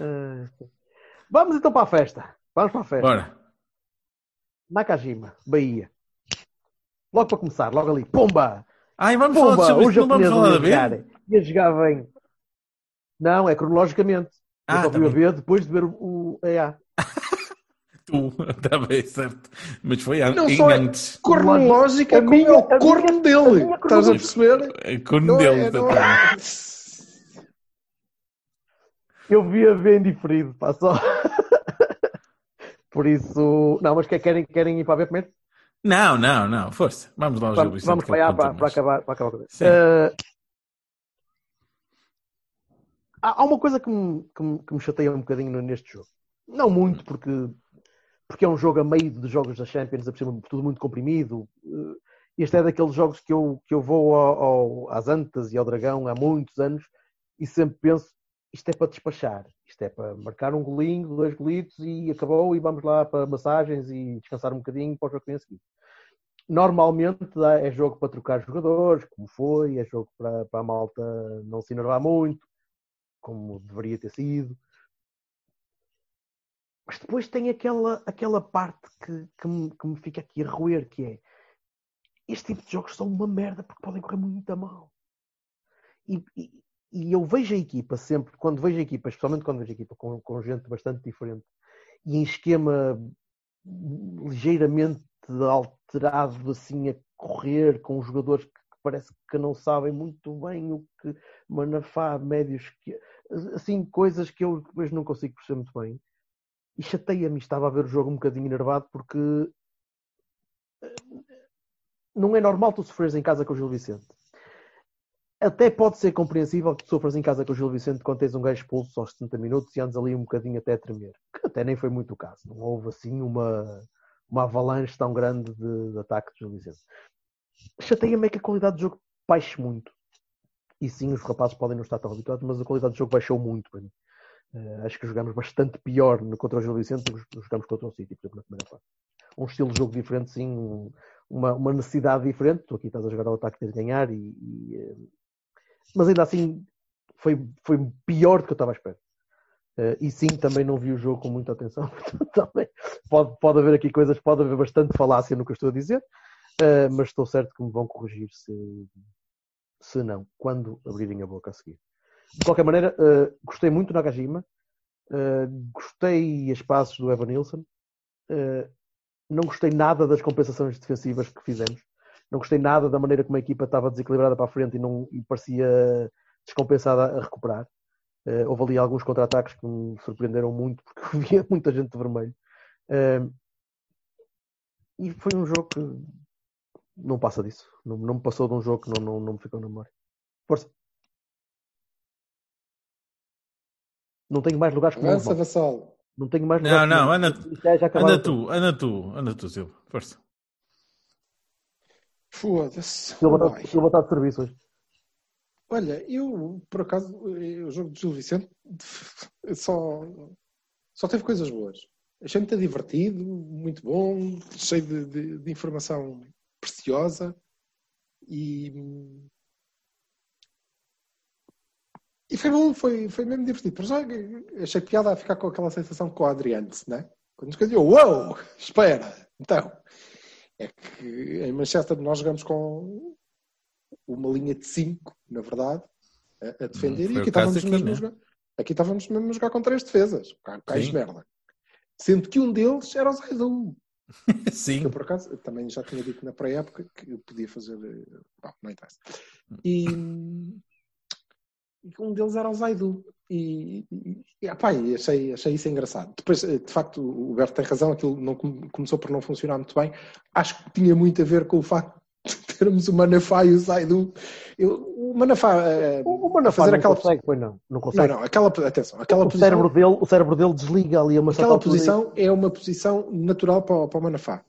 Ah, Vamos então para a festa. Vamos para a festa. Bora. Nakajima, Bahia. Logo para começar, logo ali. Pumba! Ai, vamos falar Pumba! sobre O isto, não vamos falar da jogar. B? Ia jogar bem. Não, é cronologicamente. Eu Ah, só tá fui a ver depois de ver o, EA. Tu, está bem, certo. Mas foi an- Não em só é- antes. Cornológica A como minha- é o corno dele. Estás a perceber? É corno dele, é. Eu vi a ver em diferido, pá, só. Por isso. Não, mas que- querem, querem ir para a ver primeiro? Não, não, não, força. Vamos lá Vamos, vamos para, para, para acabar, para acabar com isso. Eh, há há uma coisa que me, que, me, que me chateia um bocadinho neste jogo. Não muito, porque, porque é um jogo a meio de jogos da Champions, a por cima, tudo muito comprimido. Eh, Este é daqueles jogos que eu, que eu vou ao, ao- às Antas e ao Dragão há muitos anos e sempre penso isto é para despachar, isto é para marcar um golinho, dois golitos e acabou e vamos lá para massagens e descansar um bocadinho para o jogo que vem a seguir. Normalmente é jogo para trocar jogadores, como foi, é jogo para, para a malta não se enervar muito, como deveria ter sido. Mas depois tem aquela, aquela parte que, que, me, que me fica aqui a roer, que é este tipo de jogos são uma merda porque podem correr muito a mal. E, e eu vejo a equipa sempre, quando vejo a equipa, especialmente quando vejo a equipa com, com gente bastante diferente e em esquema ligeiramente alterado assim a correr com jogadores que parece que não sabem muito bem o que Manafá, médios que assim, coisas que eu depois não consigo perceber muito bem. E chateia-me, estava a ver o jogo um bocadinho enervado porque eh, não é normal tu sofreres em casa com o Gil Vicente. Até pode ser compreensível que tu sofras em casa com o Gil Vicente quando tens um gajo expulso aos 70 minutos e andas ali um bocadinho até a tremer. Que até nem foi muito o caso. Não houve assim uma, uma avalanche tão grande de, de ataque do Gil Vicente. Chateia-me é que a qualidade do jogo baixe muito. E sim, os rapazes podem não estar tão habituados, mas a qualidade do jogo baixou muito para mim. Uh, acho que jogamos bastante pior contra o Gil Vicente do que jogamos contra o City, por exemplo, na primeira fase. Um estilo de jogo diferente, sim, um, uma, uma, necessidade diferente. Tu aqui estás a jogar ao ataque de ganhar, e, e, uh, mas ainda assim foi, foi pior do que eu estava à espera. Uh, e sim, também não vi o jogo com muita atenção. também pode, pode haver aqui coisas, pode haver bastante falácia no que eu estou a dizer, uh, mas estou certo que me vão corrigir se, se não, quando abrirem a boca a seguir. De qualquer maneira, uh, gostei muito do Nakajima, gostei as passos do Evan Nilsson. Não gostei nada das compensações defensivas que fizemos. Não gostei nada da maneira como a equipa estava desequilibrada para a frente e, não, e parecia descompensada a recuperar. Uh, houve ali alguns contra-ataques que me surpreenderam muito porque havia muita gente de vermelho. Uh, e foi um jogo que não passa disso. Não, não me passou de um jogo que não, não, não me ficou na memória. Força. Não tenho mais lugares que não. Avança, Vassal. Não tenho mais Não, lugares que não, anda, acabaram anda tu, anda tu, anda tu, Silva. Força. Foda-se. Está- Silva está de serviço hoje. Olha, eu, por acaso, o jogo de Gil Vicente só, só teve coisas boas. Achei muito divertido, muito bom, cheio de, de- de informação preciosa e, e foi bom, foi, foi mesmo divertido. Já achei piada a ficar com aquela sensação com o Adriano, né? Quando nos dizia, uou, espera, então. É que em Manchester nós jogamos com uma linha de 5, na verdade, a, a defender. Hum, e aqui estávamos, aqui, mesmo né? a jogar, aqui estávamos mesmo a jogar com três defesas. Cais de merda. Sendo que um deles era o Zaidu. Sim. Que eu, por acaso, também já tinha dito na pré-época que eu podia fazer. eh, Bom, não interessa. E, e um deles era o Zaidu. E, e, e achei, achei isso engraçado. Depois, eh, de facto, o Berto tem razão, aquilo não, come- começou por não funcionar muito bem. Acho que tinha muito a ver com o facto de termos o Manafá e o Zaidu. Eu, o Manafá. eh, O o Manafá fazer não aquela- consegue, pois não. Não Não, consegue. não, aquela, atenção, aquela o, posição. cérebro dele, o cérebro dele desliga ali a uma Aquela posição é uma posição natural para, para o Manafá.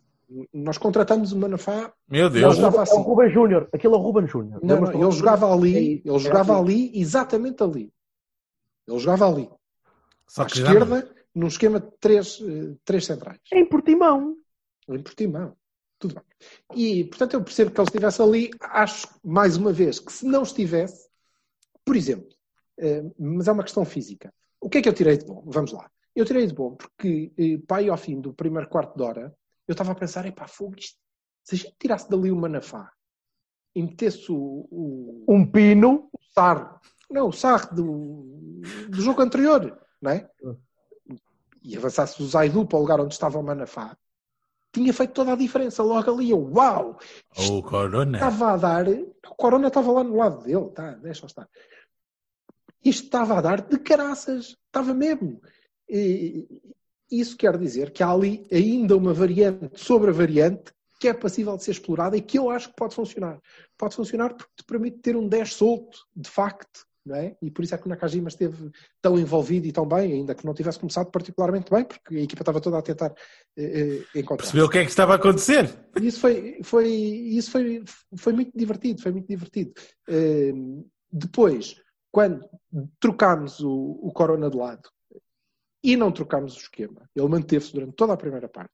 Nós contratamos o Manafá. Meu o Deus. jogava Ruben- é o assim. Ruben Júnior. Aquilo é o Ruben Júnior. Não, não, ele jogava ali, ele jogava assim. ali, exatamente ali. Ele jogava ali, Só à já esquerda, num esquema de três, eh, três centrais. Em Portimão. Em Portimão. Tudo bem. E, portanto, eu percebo que ele estivesse ali. Acho, mais uma vez, que se não estivesse, por exemplo, eh, mas é uma questão física. O que é que eu tirei de bom? Vamos lá. Eu tirei de bom porque, eh, para ir ao fim do primeiro quarto de hora, eu estava a pensar, epá, fogo, isto, se a gente tirasse dali o Manafá e metesse o, o, Um pino. o Sarro, não, o Sarro do, do jogo anterior, não é? E avançasse o Zaidu para o lugar onde estava o Manafá, tinha feito toda a diferença. Logo ali, eu, uau! O Corona. Estava a dar. O Corona estava lá no lado dele, tá, deixa estar. Isto estava a dar de caraças, estava mesmo. E, isso quer dizer que há ali ainda uma variante sobre a variante que é passível de ser explorada e que eu acho que pode funcionar. Pode funcionar porque te permite ter um 10 solto, de facto, não é? E por isso é que o Nakajima esteve tão envolvido e tão bem, ainda que não tivesse começado particularmente bem, porque a equipa estava toda a tentar eh, encontrar. Percebeu o que é que estava a acontecer? Isso foi, foi, isso foi, foi muito divertido, foi muito divertido. Eh, depois, quando trocámos o, o Corona de lado e não trocámos o esquema, ele manteve-se durante toda a primeira parte,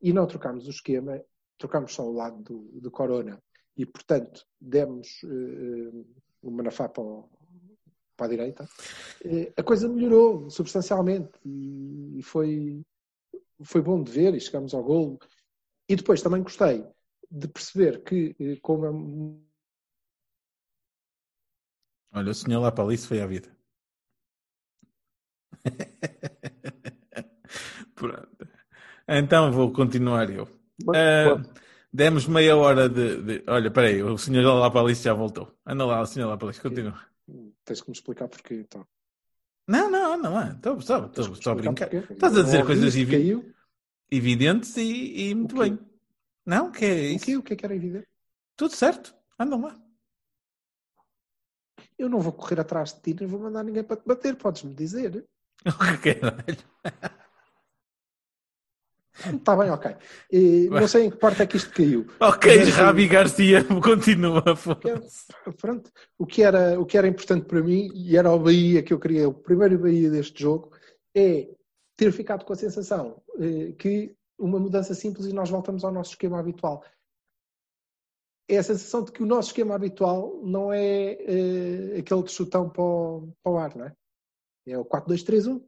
e não trocámos o esquema, trocámos só o lado do, do Corona, e portanto demos eh, o Manafá para, o- para a direita, eh, a coisa melhorou substancialmente. E, foi, foi bom de ver e chegamos ao golo. E depois também gostei de perceber que, eh, como é Olha, o senhor lá para ali se foi à vida. Pronto. Então vou continuar eu. Ah, demos meia hora de, de- Olha, peraí, o senhor lá para ali já voltou. Anda lá, o senhor lá para ali, continua. tens que me explicar porquê. Então. Não, não, não é. Estou só, estou, a brincar. porquê. Estás a dizer coisas evi- evidentes e, e muito O bem. Não, que é O isso? que, o que é que era evidente? Tudo certo. Andam lá. Eu não vou correr atrás de ti, nem vou mandar ninguém para te bater, podes-me dizer. O que caralho? Está bem, ok. Eh, não sei em que parte é que isto caiu. Ok, Mas, Rabi Garcia, continua. que era- pronto, o que, era, o que era importante para mim, e era o Bahia que eu queria, o primeiro Bahia deste jogo, é ter ficado com a sensação eh, que uma mudança simples e nós voltamos ao nosso esquema habitual. É a sensação de que o nosso esquema habitual não é eh, aquele de chutão para o, para o ar, não é? É o 4-2-3-1.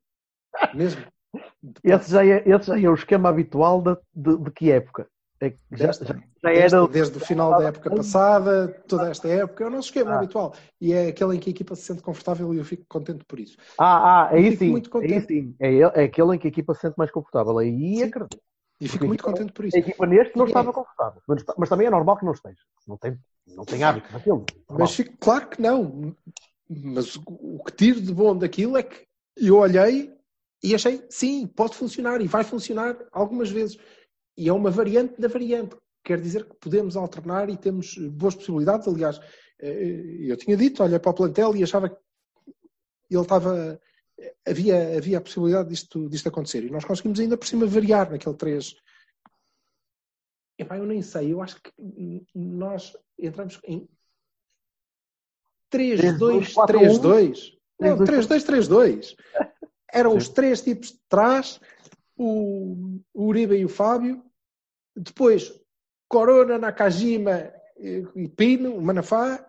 Mesmo. Esse já é, esse já é o esquema habitual de, de, de que época? É que já, Desta- já, já era. Desde, desde o final da época passada, toda esta época, é o nosso esquema Ah. habitual. E é aquele em que a equipa se sente confortável e eu fico contente por isso. Ah, ah, aí sim. Aí sim. É, é aquele em que a equipa se sente mais confortável. Aí Sim. acredito. E fico muito contente por isso. A equipa neste não estava confortável. Mas, mas também é normal que não esteja. Não tem, não tem hábito daquilo. Mas fico, claro que não. Mas o, que tiro de bom daquilo é que eu olhei e achei, sim, pode funcionar e vai funcionar algumas vezes. E é uma variante da variante. Quer dizer que podemos alternar e temos boas possibilidades. Aliás, eh, eu tinha dito, olhei para o plantel e achava que ele estava. Havia, havia a possibilidade disto, disto acontecer. E nós conseguimos ainda por cima variar naquele 3. Epá, eu nem sei, eu acho que nós entramos em 3-2-3-2. Não, 3-2-3-2. Eram os três tipos de trás, o, o Uribe e o Fábio. Depois, Corona, Nakajima e, e Pino, o Manafá.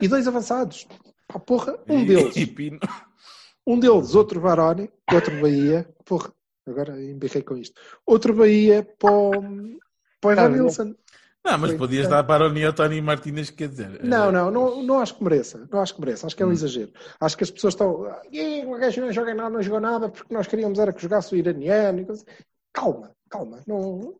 E dois avançados. Pá, porra, um deles. E Pino. Um deles, outro Baroni, outro Bahia. Porra, agora embirrei com isto. Outro Bahia para o, para o Evan Cara, Nilsson. Não, mas Foi podias dar para o Tony Martínez, quer dizer. Não, eh, não, não, não acho que mereça. Não acho que mereça. Acho que é um exagero. Acho que as pessoas estão. "Ih, O gajo não joga nada, não jogou nada porque nós queríamos era que jogasse o iraniano. e coisa." Calma, calma. Não...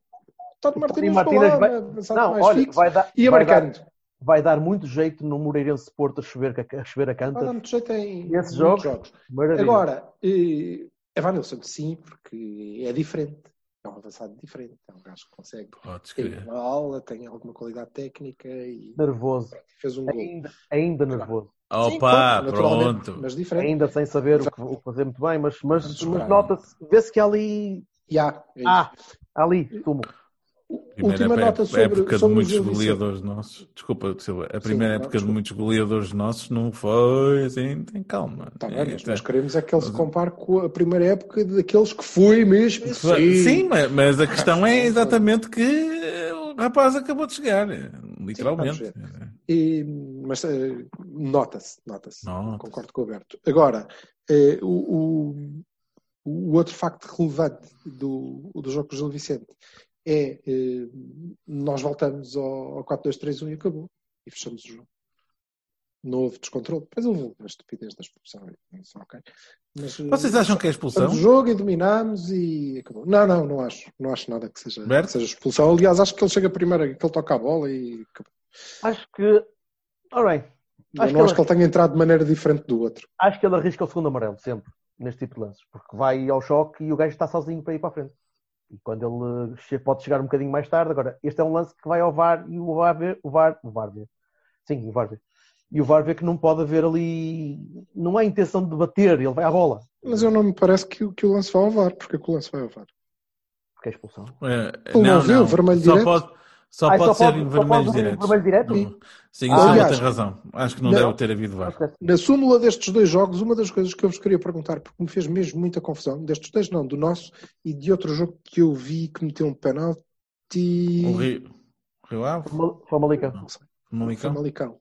Tony Martínez vai- pensava Não, mais olha, fixo, vai dar, ia vai, dar, vai dar muito jeito no Moreirense Porto a chover, a chover a Vai dar muito jeito em Esse muitos jogo? jogos. Maravilha. Agora, eh, Evanilson, sim, porque é diferente. É um avançado diferente. É um gajo que consegue. Podes Tem crer. uma aula, tem alguma qualidade técnica e Nervoso. fez um gol. Ainda, ainda nervoso. Sim, Opa, claro, naturalmente, pronto. Mas diferente. Ainda sem saber o que, o que fazer muito bem, mas, mas, mas nota-se, vê-se que há ali. E há, é isso. Ah, há ali, sumo. Primeira Última época, nota sobre, época de sobre o muitos goleadores nossos. Desculpa, Silva. A primeira não, época de desculpa. muitos goleadores nossos não foi assim. Tem calma. Tá bem, É, mas nós queremos é que ele se compare com a primeira época daqueles que foi mesmo. Sim, mas, mas a questão é exatamente que eh, o rapaz acabou de chegar. eh, Literalmente. vamos E, mas eh, nota-se, nota-se. Nota-se. Concordo com o Alberto. Agora, eh, o, o- o outro facto relevante do, do jogo com o Gil Vicente é eh, nós voltamos ao, ao 4-2-3-1 e acabou. E fechamos o jogo. Não houve descontrole. Depois houve a estupidez da expulsão. Isso, ok. Mas, eh, Vocês acham que é expulsão? Fechamos o jogo e dominámos e acabou. Não, não, não acho. Não acho nada que seja, que seja expulsão. Aliás, acho que ele chega primeiro, que ele toca a bola e acabou. Acho que. Bem, Eu Acho não que acho que ele tenha entrado de maneira diferente do outro. acho que ele arrisca o segundo amarelo, sempre, neste tipo de lances. Porque vai ao choque e o gajo está sozinho para ir para a frente. E quando ele che- pode chegar um bocadinho mais tarde, agora, este é um lance que vai ao VAR e o VAR vê, o VAR, o VAR vê. Sim, o VAR vê. E o VAR vê que não pode haver ali, não há intenção de bater, ele vai à bola. Mas eu não me parece que, o- que o lance vai ao VAR, porque é que o lance vai ao VAR. Porque é expulsão. Ele não não, viu, não. vermelho só direto? pode, só Ah, pode só ser pode- em só pode vermelhos ver diretos. vermelho direto? Não. Sim, Ah, o Silva aliás, tem razão. Acho que não, não. deve ter havido VAR. Na súmula destes dois jogos, uma das coisas que eu vos queria perguntar, porque me fez mesmo muita confusão, destes dois não, do nosso e de outro jogo que eu vi que meteu um penalti. O Rio, Rio Ave? Famalicão. Sei. Famalicão? Famalicão.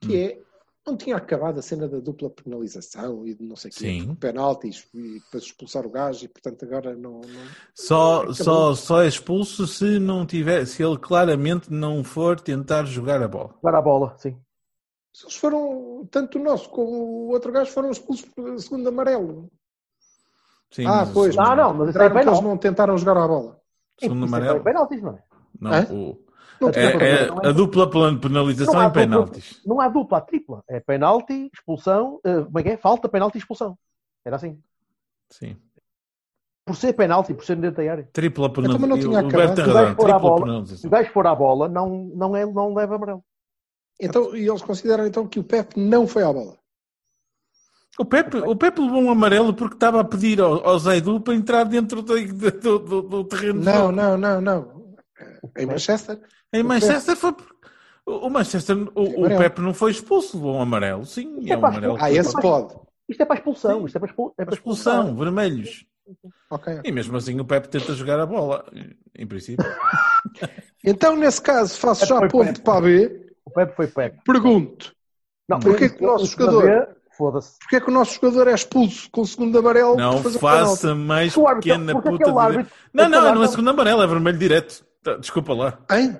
Que é, não tinha acabado a cena da dupla penalização e de não sei o quê, penaltis e depois expulsar o gajo e portanto agora não. não... Só, Acabou. só, só é expulso se não tiver, se ele claramente não for tentar jogar a bola. Agora a bola, sim. Se eles foram, tanto o nosso como o outro gajo foram expulsos por segundo amarelo. Sim, ah, pois. segundo- Ah, não, mas isso é que eles não tentaram jogar a bola. Segundo Isso é amarelo? penaltis, não é? Não, Hã? o- Não é, é a dupla penalização Não há em dupla- penaltis. Não há dupla, há tripla. É penalti, expulsão, eh, como é que é? Falta, penalti, expulsão. Era assim. Sim. Por ser penalti, por ser dentro da área. Tripla também não penalização. tinha O acabado. Berto tem Se o gajo razão. for à Tripla bola, Se o gajo for à bola, não, não, é, não leva amarelo. Então, e eles consideram então que o Pepe não foi à bola. O Pepe, o Pepe levou um amarelo porque estava a pedir ao, ao Zaidu para entrar dentro do, do, do- do terreno de Não, não, não, não. Em Manchester, Em o Manchester foi. O o Manchester, o, o. Pepe não foi expulso, levou um amarelo. Sim, Isto é é um amarelo. ah, esse pode. Isto é para expulsão. Sim. Isto é para, expul- é para Expulsão, vermelhos. Ok. E mesmo assim o Pepe tenta jogar a bola, em princípio. Então, nesse caso, faço já Pepe. para a B. O Pepe foi Pepe. Pergunto: Não, Porquê que o nosso jogador- Foda-se. porquê é que o nosso jogador é expulso com o segundo amarelo? Não faça mais Porque pequena porque puta de... Não, não, não é segundo amarelo, é vermelho direto. Tá, Desculpa lá. Hein?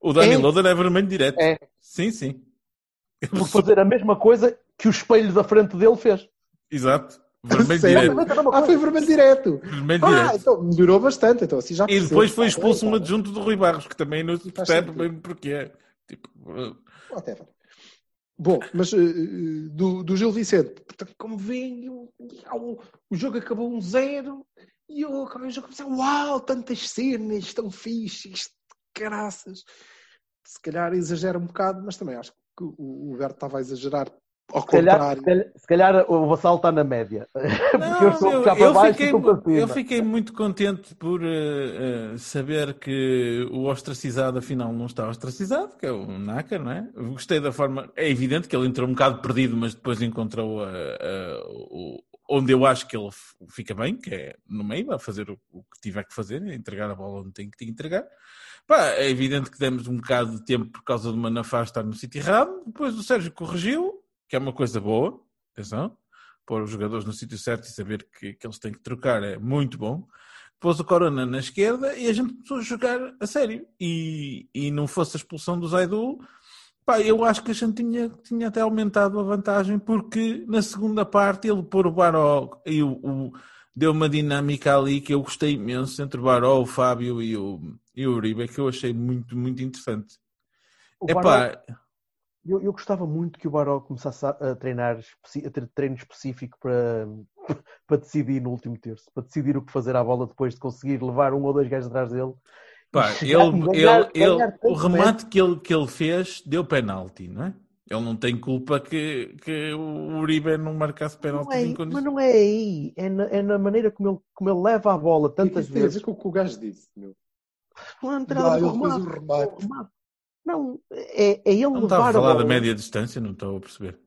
O Dani É? Loader é vermelho direto. É. Sim, sim. Por fazer a mesma coisa que o espelho da frente dele fez. Exato. Vermelho Sério? direto. Ah, foi vermelho direto. Vermelho Ah, direto. então melhorou bastante. Então assim já E depois foi Tá expulso bem, um tá adjunto do Rui Barros, que também não se percebe bem porquê. Tipo, uh. Whatever. Bom, mas eh, do, do Gil Vicente, portanto, como veem, o, o- jogo acabou um zero e eu acabei o jogo a pensar, uau, tantas cenas, tão fixes, caraças. Se calhar exagera um bocado, mas também acho que o, o Berto estava a exagerar ao Se calhar, contrário. se, calhar, se calhar o Vassal está na média. Não, eu estou a eu, puxar para eu baixo fiquei, estou para cima. eu fiquei muito contente por eh, eh, saber que o ostracizado afinal não está ostracizado, que é o Naka, não é? Gostei da forma. É evidente que ele entrou um bocado perdido, mas depois encontrou a- a- o- onde eu acho que ele fica bem, que é no meio, a fazer o, o que tiver que fazer, entregar a bola onde tem que entregar. Pá, é evidente que demos um bocado de tempo por causa de uma Nafaz estar no sítio errado. Depois o Sérgio corrigiu, que é uma coisa boa. Atenção pôr os jogadores no sítio certo e saber que, que eles têm que trocar é muito bom. Pôs o Corona na esquerda e a gente começou a jogar a sério. E, e não fosse a expulsão do Zaidu, pá, eu acho que a gente tinha, tinha até aumentado a vantagem, porque na segunda parte ele pôr o Baró e o, o- deu uma dinâmica ali que eu gostei imenso entre o Baró, o Fábio e o, e o Uribe, que eu achei muito, muito interessante. O Baró- Epá, Eu, eu gostava muito que o Baró começasse a, a treinar, a ter treino específico para, para decidir no último terço, para decidir o que fazer à bola depois de conseguir levar um ou dois gajos atrás dele. Pá, E chegar ele, e ganhar- ele, ele- ganhar o tanto remate que ele, que ele fez deu penalti, não é? Ele não tem culpa que, que o Uribe não marcasse penalti Não é, em mas condições. não é aí, é na, é na maneira como ele, como ele leva a bola O que tantas isso tem a ver vezes. com o que o gajo disse? Meu? Não o ele fez remate. o remate. O remate. Não, é, é ele Não estava levar a a falar bola. da média distância, não estou a perceber.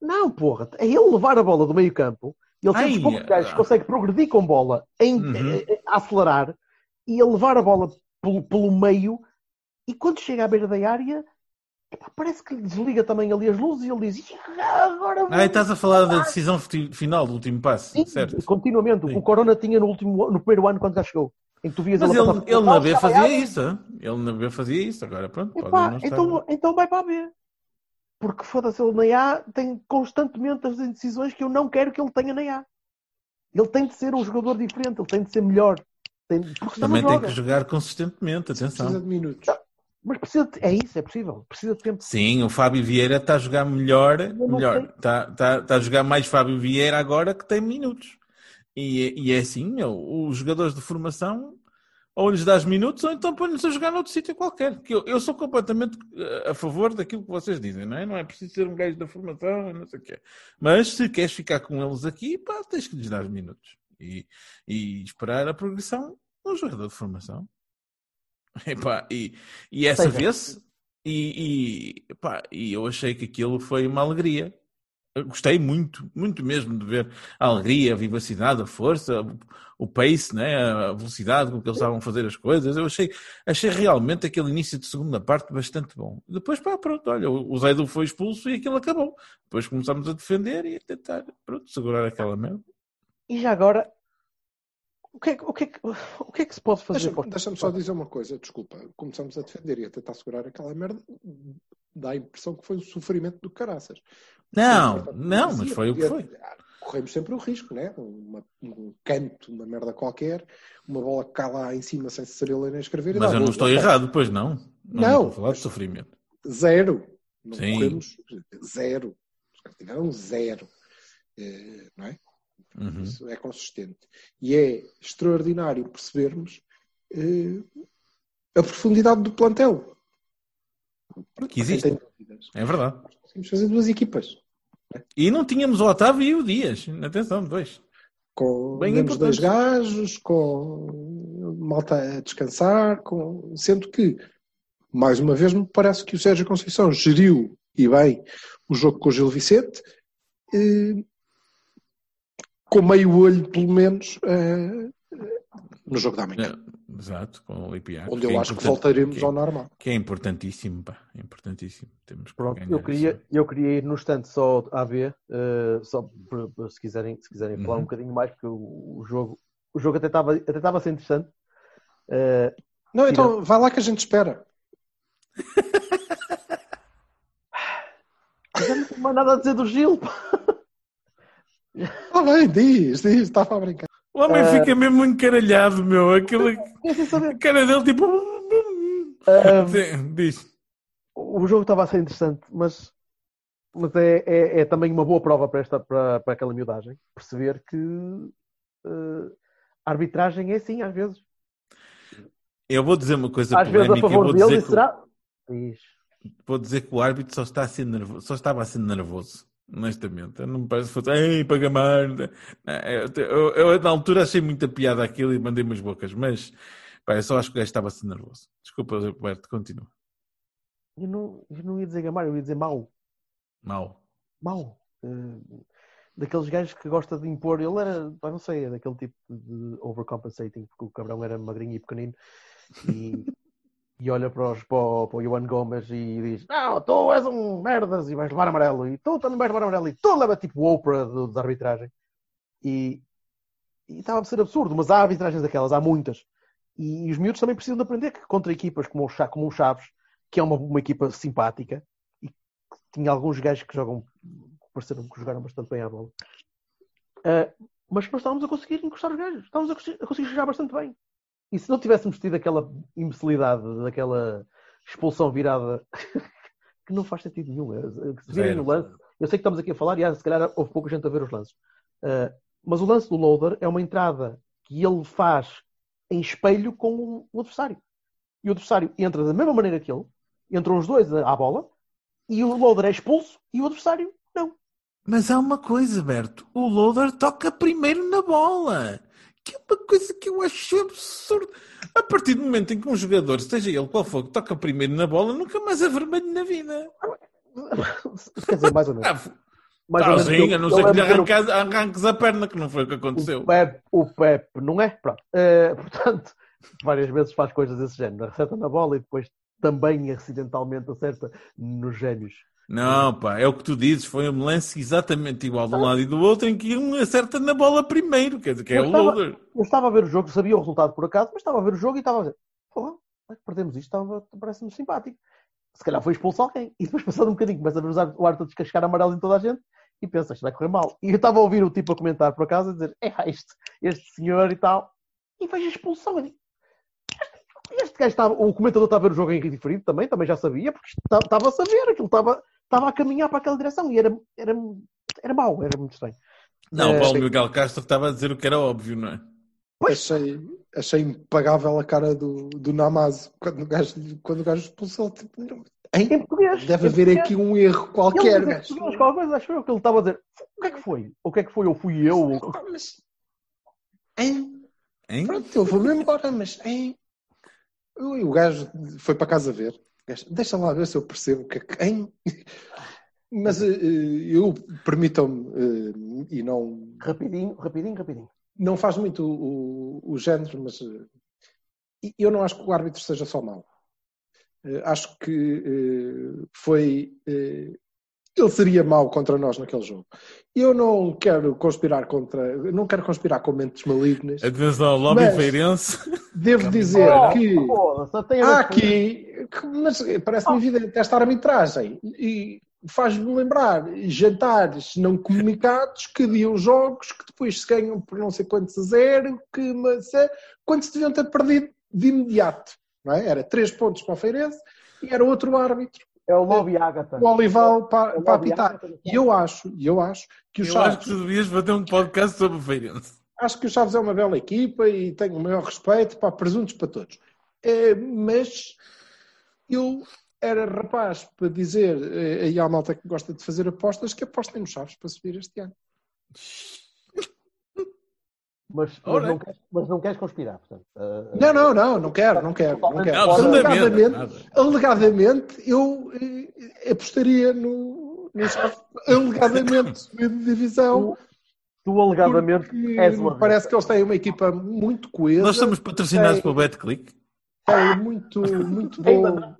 Não, porra, é ele levar a bola do meio campo. Ele tem dos poucos gajos ah. que consegue progredir com bola, em, Uhum. eh, eh, a acelerar e a levar a bola pelo, pelo meio. E quando chega à beira da área, epá, parece que lhe desliga também ali as luzes e ele diz: "Ah, Agora vou Ah, estás a falar da decisão fi- final do último passe, Sim, certo? continuamente. Sim. o Corona tinha no, último, no primeiro ano quando cá chegou. Em tu vias Mas ele, a ele, ele na B fazia isso, hã? ele na B fazia isso, agora pronto, Epá, não estar. então, então vai para a B. Porque foda-se, ele na A tem constantemente as indecisões que eu não quero que ele tenha na A. Ele tem de ser um jogador diferente, ele tem de ser melhor. Tem, porque Também não tem joga. que jogar consistentemente, Precisa atenção. de minutos. Mas precisa de... É isso, é possível. Precisa de tempo. Sim, o Fábio Vieira está a jogar melhor, não melhor. Está, está, está a jogar mais Fábio Vieira agora que tem minutos. E, e é assim, meu, os jogadores de formação ou lhes dás minutos ou então põe-nos a jogar noutro sítio qualquer. Que eu, eu sou completamente eh, a favor daquilo que vocês dizem, não é? Não é preciso ser um gajo da formação, não sei o quê. Mas se queres ficar com eles aqui, pá, tens que lhes dar minutos. E, e esperar a progressão no jogador de formação. Epá, e, e essa Seja, vez, e, e, pá, e eu achei que aquilo foi uma alegria. Gostei muito, muito mesmo de ver a alegria, a vivacidade, a força, o pace, né? a velocidade com que eles estavam a fazer as coisas. Eu achei, achei realmente aquele início de segunda parte bastante bom. Depois, pá, pronto, olha, o Zaidu foi expulso e aquilo acabou. Depois começámos a defender e a tentar, pronto, segurar aquela merda. E já agora, o que é, que- o que, é, que- o que, é que se pode fazer? Deixa-me deixa-me só dizer uma coisa, desculpa. Começamos a defender e a tentar segurar aquela merda, dá a impressão que foi um sofrimento do caraças. Não, não, mas foi o que foi. Corremos sempre o risco, né? Uma- um canto, uma merda qualquer, uma bola que cai lá em cima sem se saber ler nem escrever. Mas eu não gol. estou errado, pois não. Não, Não, estou a falar de sofrimento. Zero. Não Sim. corremos zero. Os caras tiveram zero. Eh, não é? Uhum. Isso é consistente. E é extraordinário percebermos eh, a profundidade do plantel. Que existe. É verdade. Conseguimos fazer duas equipas. E não tínhamos o Otávio e o Dias. Atenção, dois. Com Bem dois gajos, com malta a descansar, com... sendo que, mais uma vez, me parece que o Sérgio Conceição geriu e bem o jogo com o Gil Vicente, eh, com meio olho, pelo menos, eh, no jogo da manhã. É, Exato, com o Lipiar. onde eu é acho que voltaremos que, ao normal. que é importantíssimo, pá. É importantíssimo. Temos que Pronto, eu queria, isso. eu queria ir no instante só a ver, eh, só para- para se quiserem, se quiserem falar Uhum. um bocadinho mais, porque o, o jogo, o jogo até estava até estava a ser interessante. Eh, Não, então vai lá que a gente espera. mas eu não tenho mais nada a dizer do Gil. pá. Está bem, diz, diz, estava a brincar. O homem Ah. fica mesmo encaralhado, meu. Aquele, saber. a cara dele, tipo. Sim, diz. o jogo estava a ser interessante, mas, mas é, é, é também uma boa prova para, esta, para, para aquela miudagem. Perceber que eh, a arbitragem é assim, às vezes. Eu vou dizer uma coisa Às vezes a polémica. eu favor vou dele dizer, e que, será. Diz. vou dizer que o árbitro só, está a ser nervoso, só estava a ser nervoso. Honestamente, Eu não me parece que fosse. Ei, paga mais. Eu, eu, eu, na altura achei muita piada aquilo e mandei umas bocas, mas pá, eu só acho que o gajo estava a ser nervoso. Desculpa, Roberto, continua. Eu não, eu não ia dizer gamar, eu ia dizer mau. Mal. Mau. Eh, daqueles gajos que gosta de impor. Ele era, não sei, é daquele tipo de overcompensating, porque o cabrão era magrinho e pequenino. E, e olha para, os, para, o, para o Johan Gomes e diz: Não, tu és um merdas e vais levar amarelo. E tu também vais levar amarelo. E tu leva tipo o Oprah do- da arbitragem. E, e estava a ser absurdo, mas há arbitragens daquelas, há muitas. E, e os miúdos também precisam de aprender que contra equipas como o, como o Chaves, que é uma, uma equipa simpática e tinha alguns gajos que jogam, pareceram que jogaram bastante bem à bola. Ah, mas nós estávamos a conseguir encostar os gajos, estávamos a a conseguir jogar bastante bem. E se não tivéssemos tido aquela imbecilidade, daquela expulsão virada, que não faz sentido nenhum. Se virem Zero. o lance, eu sei que estamos aqui a falar e ah, se calhar houve pouca gente a ver os lances. Ah, mas o lance do loader é uma entrada que ele faz em espelho com o adversário. E o adversário entra da mesma maneira que ele, entram os dois à bola, e o loader é expulso e o adversário não. Mas há uma coisa, Berto. O loader toca primeiro na bola. Que é uma coisa que eu acho absurdo. A partir do momento em que um jogador, seja ele qual for, toca primeiro na bola, nunca mais é vermelho na vida. Quer dizer, mais ou menos. Ah, Mais ah, ou menos sim, eu- a não ser que lhe ver o- arranques a perna, que não foi o que aconteceu. O Pep, o Pep não é? Pronto. Eh, portanto, várias vezes faz coisas desse género. Acerta na bola e depois também acidentalmente acerta nos gênios. Não, pá, é o que tu dizes. Foi um lance exatamente igual de um lado e do outro, em que um acerta na bola primeiro, quer dizer, que é o loader. Eu estava a ver o jogo, sabia o resultado por acaso, mas estava a ver o jogo e estava a dizer: porra, é que perdemos isto, estava, parece-me simpático. Se calhar foi expulso alguém. E depois, passado um bocadinho, começa a ver o árbitro a descascar amarelo em toda a gente e pensa: isto vai correr mal. E eu estava a ouvir o tipo a comentar por acaso a dizer: é este, este senhor e tal. E vejo a expulsão. Eu digo, este, este gajo estava, o comentador estava a ver o jogo em diferido também, também já sabia, porque estava, a saber, aquilo estava, estava a caminhar para aquela direção e era, era, era mau, era muito estranho. Não, Eh, o Paulo Miguel Castro estava a dizer o que era óbvio, não é? Achei, achei impagável a cara do, do Namazo quando o gajo, quando o gajo expulsou. Tipo, Em português. Deve haver português. aqui um erro Ele qualquer. dizia gajo. duas coisas, acho eu, que ele estava a dizer. O que é que foi? O que é que foi? Ou fui eu? Ou- mas, hein? Hein? Pronto, eu vou-me embora, mas hein? Ui, o gajo foi para casa ver. Gajo, Deixa lá ver se eu percebo o que é que. Hein? Mas eh, eh, eu, permitam-me, eh, e não, Rapidinho, rapidinho, rapidinho. não faz muito o, o, o género, mas eu não acho que o árbitro seja só mau. Acho que foi. Ele seria mau contra nós naquele jogo. Eu não quero conspirar contra. Não quero conspirar com mentes malignas. Atenção, lobby Mas- feirense. Devo dizer Oh, que. Há aqui, que- mas parece-me evidente esta arbitragem e faz-me lembrar jantares não comunicados que haviam jogos que depois se ganham por não sei quantos a zero, que, mas, é, quando se deviam ter perdido de imediato. Não é? Era três pontos para o Feirense e era outro árbitro, É o Lobby Agatha. o Olival, para, para apitar. E eu acho, e eu acho que o Eu Chaves, acho que tu devias fazer um podcast sobre o feirense. acho que o Chaves é uma bela equipa e tenho o maior respeito para presuntos para todos. Eh, mas eu era rapaz para dizer eh, aí à malta que gosta de fazer apostas que apostem no Chaves para subir este ano. Mas, mas, não queres, mas não queres conspirar, portanto. Ah, Não, não, não, não quero, não quero, não quero. Não, absolutamente Alegadamente, nada. alegadamente eu eh, apostaria no, no alegadamente subir de divisão. Tu alegadamente porque és uma. parece que eles têm uma equipa muito coesa, Nós somos patrocinados pelo BetClick. têm muito, muito bom.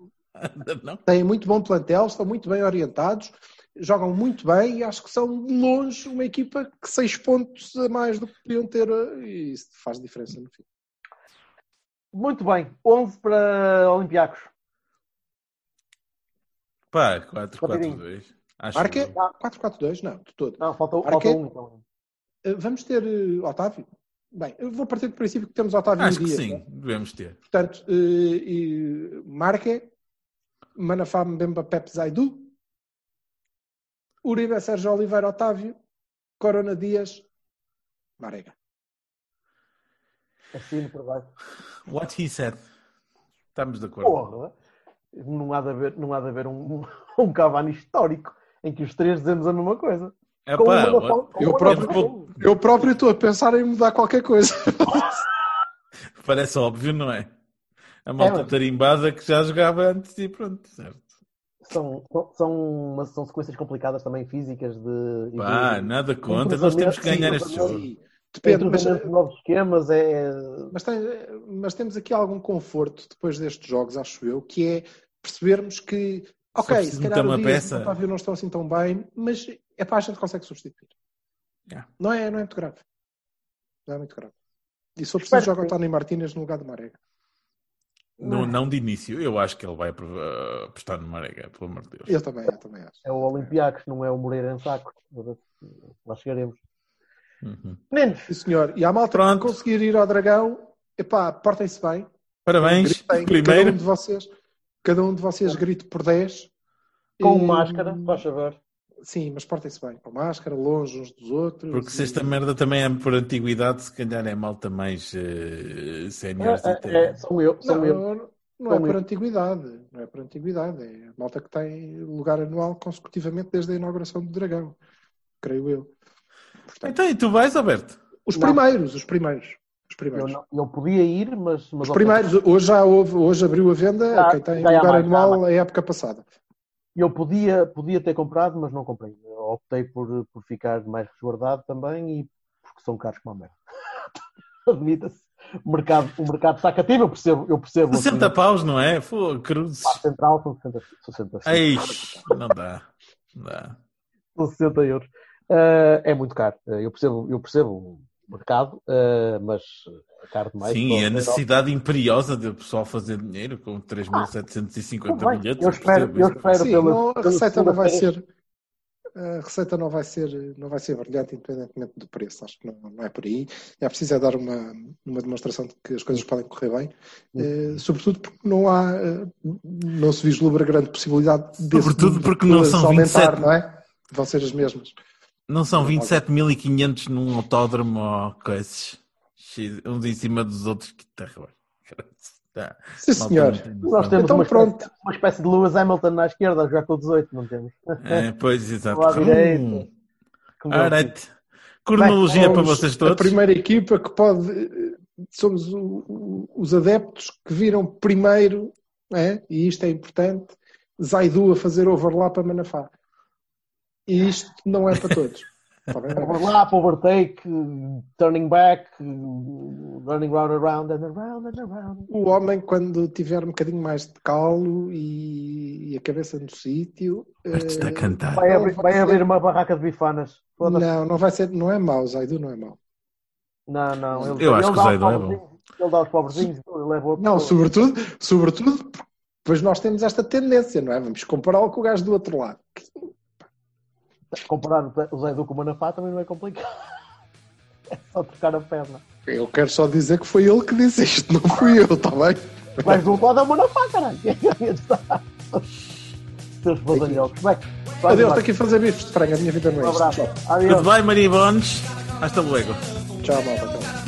têm muito bom plantel, estão muito bem orientados, jogam muito bem e acho que são de longe uma equipa que seis pontos a mais do que podiam ter eh, e isso faz diferença no fim. Muito bem. 11 para Olympiacos. Pá, 4-4-2. Rapidinho. Acho Marca eu. 4-4-2, não, de todo. Não, falta, Para falta um. Então. Eh, Vamos ter eh, Otávio? Bem, eu vou partir do princípio que temos Otávio Acho e que Dias. sim, né? devemos ter. Portanto, eh, e Marque, Manafá, Mbemba, Pepe, Zaidu, Uribe, Sérgio Oliveira, Otávio, Corona Dias, Marega. Assino por baixo. What he said. Estamos de acordo. Porra! Não há de haver, não há de haver um, um Cavani histórico em que os três dizemos a mesma coisa. É pá, eu próprio- Eu próprio estou a pensar em mudar qualquer coisa. parece óbvio, não é? A malta mas- tarimbada que já jogava antes e pronto, certo. São, são, são, sequências complicadas também físicas de. e Pá, de- nada contra, nós temos que ganhar este jogo. Depende, mas, novos esquemas é. mas, tem- mas temos aqui algum conforto depois destes jogos, acho eu, que é percebermos que, ok, se calhar o Dias e peça. o Otávio não estão assim tão bem, mas é pá, a gente consegue substituir. Yeah. Não, é, não é muito grave. Não é muito grave. E Espero preciso, joga o Tony Martínez no lugar de Marega. Não, não de início, eu acho que ele vai uh, apostar no Marega, pelo amor de Deus. Eu também, eu também acho. É o Olympiacos, não é o Moreira em saco. Lá chegaremos. Uhum. Meninos, Sim, senhor. E a malta Pronto. conseguir ir ao Dragão, epá, portem-se bem. Parabéns, Gritem, Cada primeiro. um de vocês, cada um de vocês grite por 10. com E- máscara, faz favor. Sim, mas portem-se bem. Com máscara, longe uns dos outros. Porque se E- esta merda também é por antiguidade, se calhar é malta mais uh, sénior. É, é, é, sou eu, sou Não, eu. não, não é Como por eu. antiguidade. Não é por antiguidade. É a malta que tem lugar anual consecutivamente desde a inauguração do Dragão. Creio eu. Portanto, Então, e tu vais, Alberto? os Não. primeiros, os primeiros. Os Eu, primeiros. não- eu podia ir, mas. mas Os primeiros, hoje já houve, hoje abriu a venda Já- a quem tem lugar mais, anual a época passada. Eu podia, podia ter comprado, mas não comprei. Eu optei por, por ficar mais resguardado também e porque são caros como a merda. Admita-se. O mercado, o mercado está cativo, eu percebo. Eu percebo 60 paus, não é? Pô, cruzes. A central são 60, 60, Ei, não dá. Não dá. são 60 euros. Ah, é muito caro. Ah, Eu percebo, eu percebo mercado, ah, mas caro demais. Sim, e a necessidade imperiosa de o pessoal fazer dinheiro com 3.750 Tudo bem. bilhetes. Eu espero, eu espero Sim, pela, não, a receita não vai ser. A receita não vai ser, não vai ser brilhante independentemente do preço. Acho que não, não é por aí. É preciso é dar uma, uma demonstração de que as coisas podem correr bem. Eh, sobretudo porque não há, eh, não se vislumbra grande possibilidade de Sobretudo porque não são aumentar, 27. não é? Vão ser as mesmas. Não são 27.500 num autódromo ou coisas. Uns em cima dos outros. Que terror. Tá. Sim, senhor. Nós temos Então uma, pronto. espécie, uma espécie de Lewis Hamilton na esquerda a jogar com o 18, não temos? É, pois, exato. Hum, alright. Cronologia para Somos vocês A todos. primeira equipa que pode. eh, Somos os adeptos que viram primeiro, é? e isto é importante, Zaidu a fazer overlap a Manafá. E isto não é para todos. Overlap, overtake, turning back, running round and round and around and around. O homem, quando tiver um bocadinho mais de calo e, e a cabeça no sítio. Está a eh, cantar. Vai abrir, vai ser- abrir uma barraca de bifanas. Não, não vai ser, não é mau, Zaidu não é mau. Não, não. Ele, Eu acho ele que o Zaidu é bom. Ele dá aos pobrezinhos, ele leva outro. Não, sobretudo, sobretudo, pois nós temos esta tendência, não é? Vamos compará-lo com o gajo do outro lado. Comparar o o Zaidu com o Manafá também não é complicado. É só trocar a perna. Eu quero só dizer que foi ele que disse isto, não fui eu, está bem? Mas do outro lado é o Manafá, caralho. Seus badalhocos. Bem, Adeus, estou aqui a fazer bifes de frango, a minha vida não Um é isto. abraço. Tchau, Adeus. Goodbye, Maria Bones. Hasta luego. tchau malta. tchau.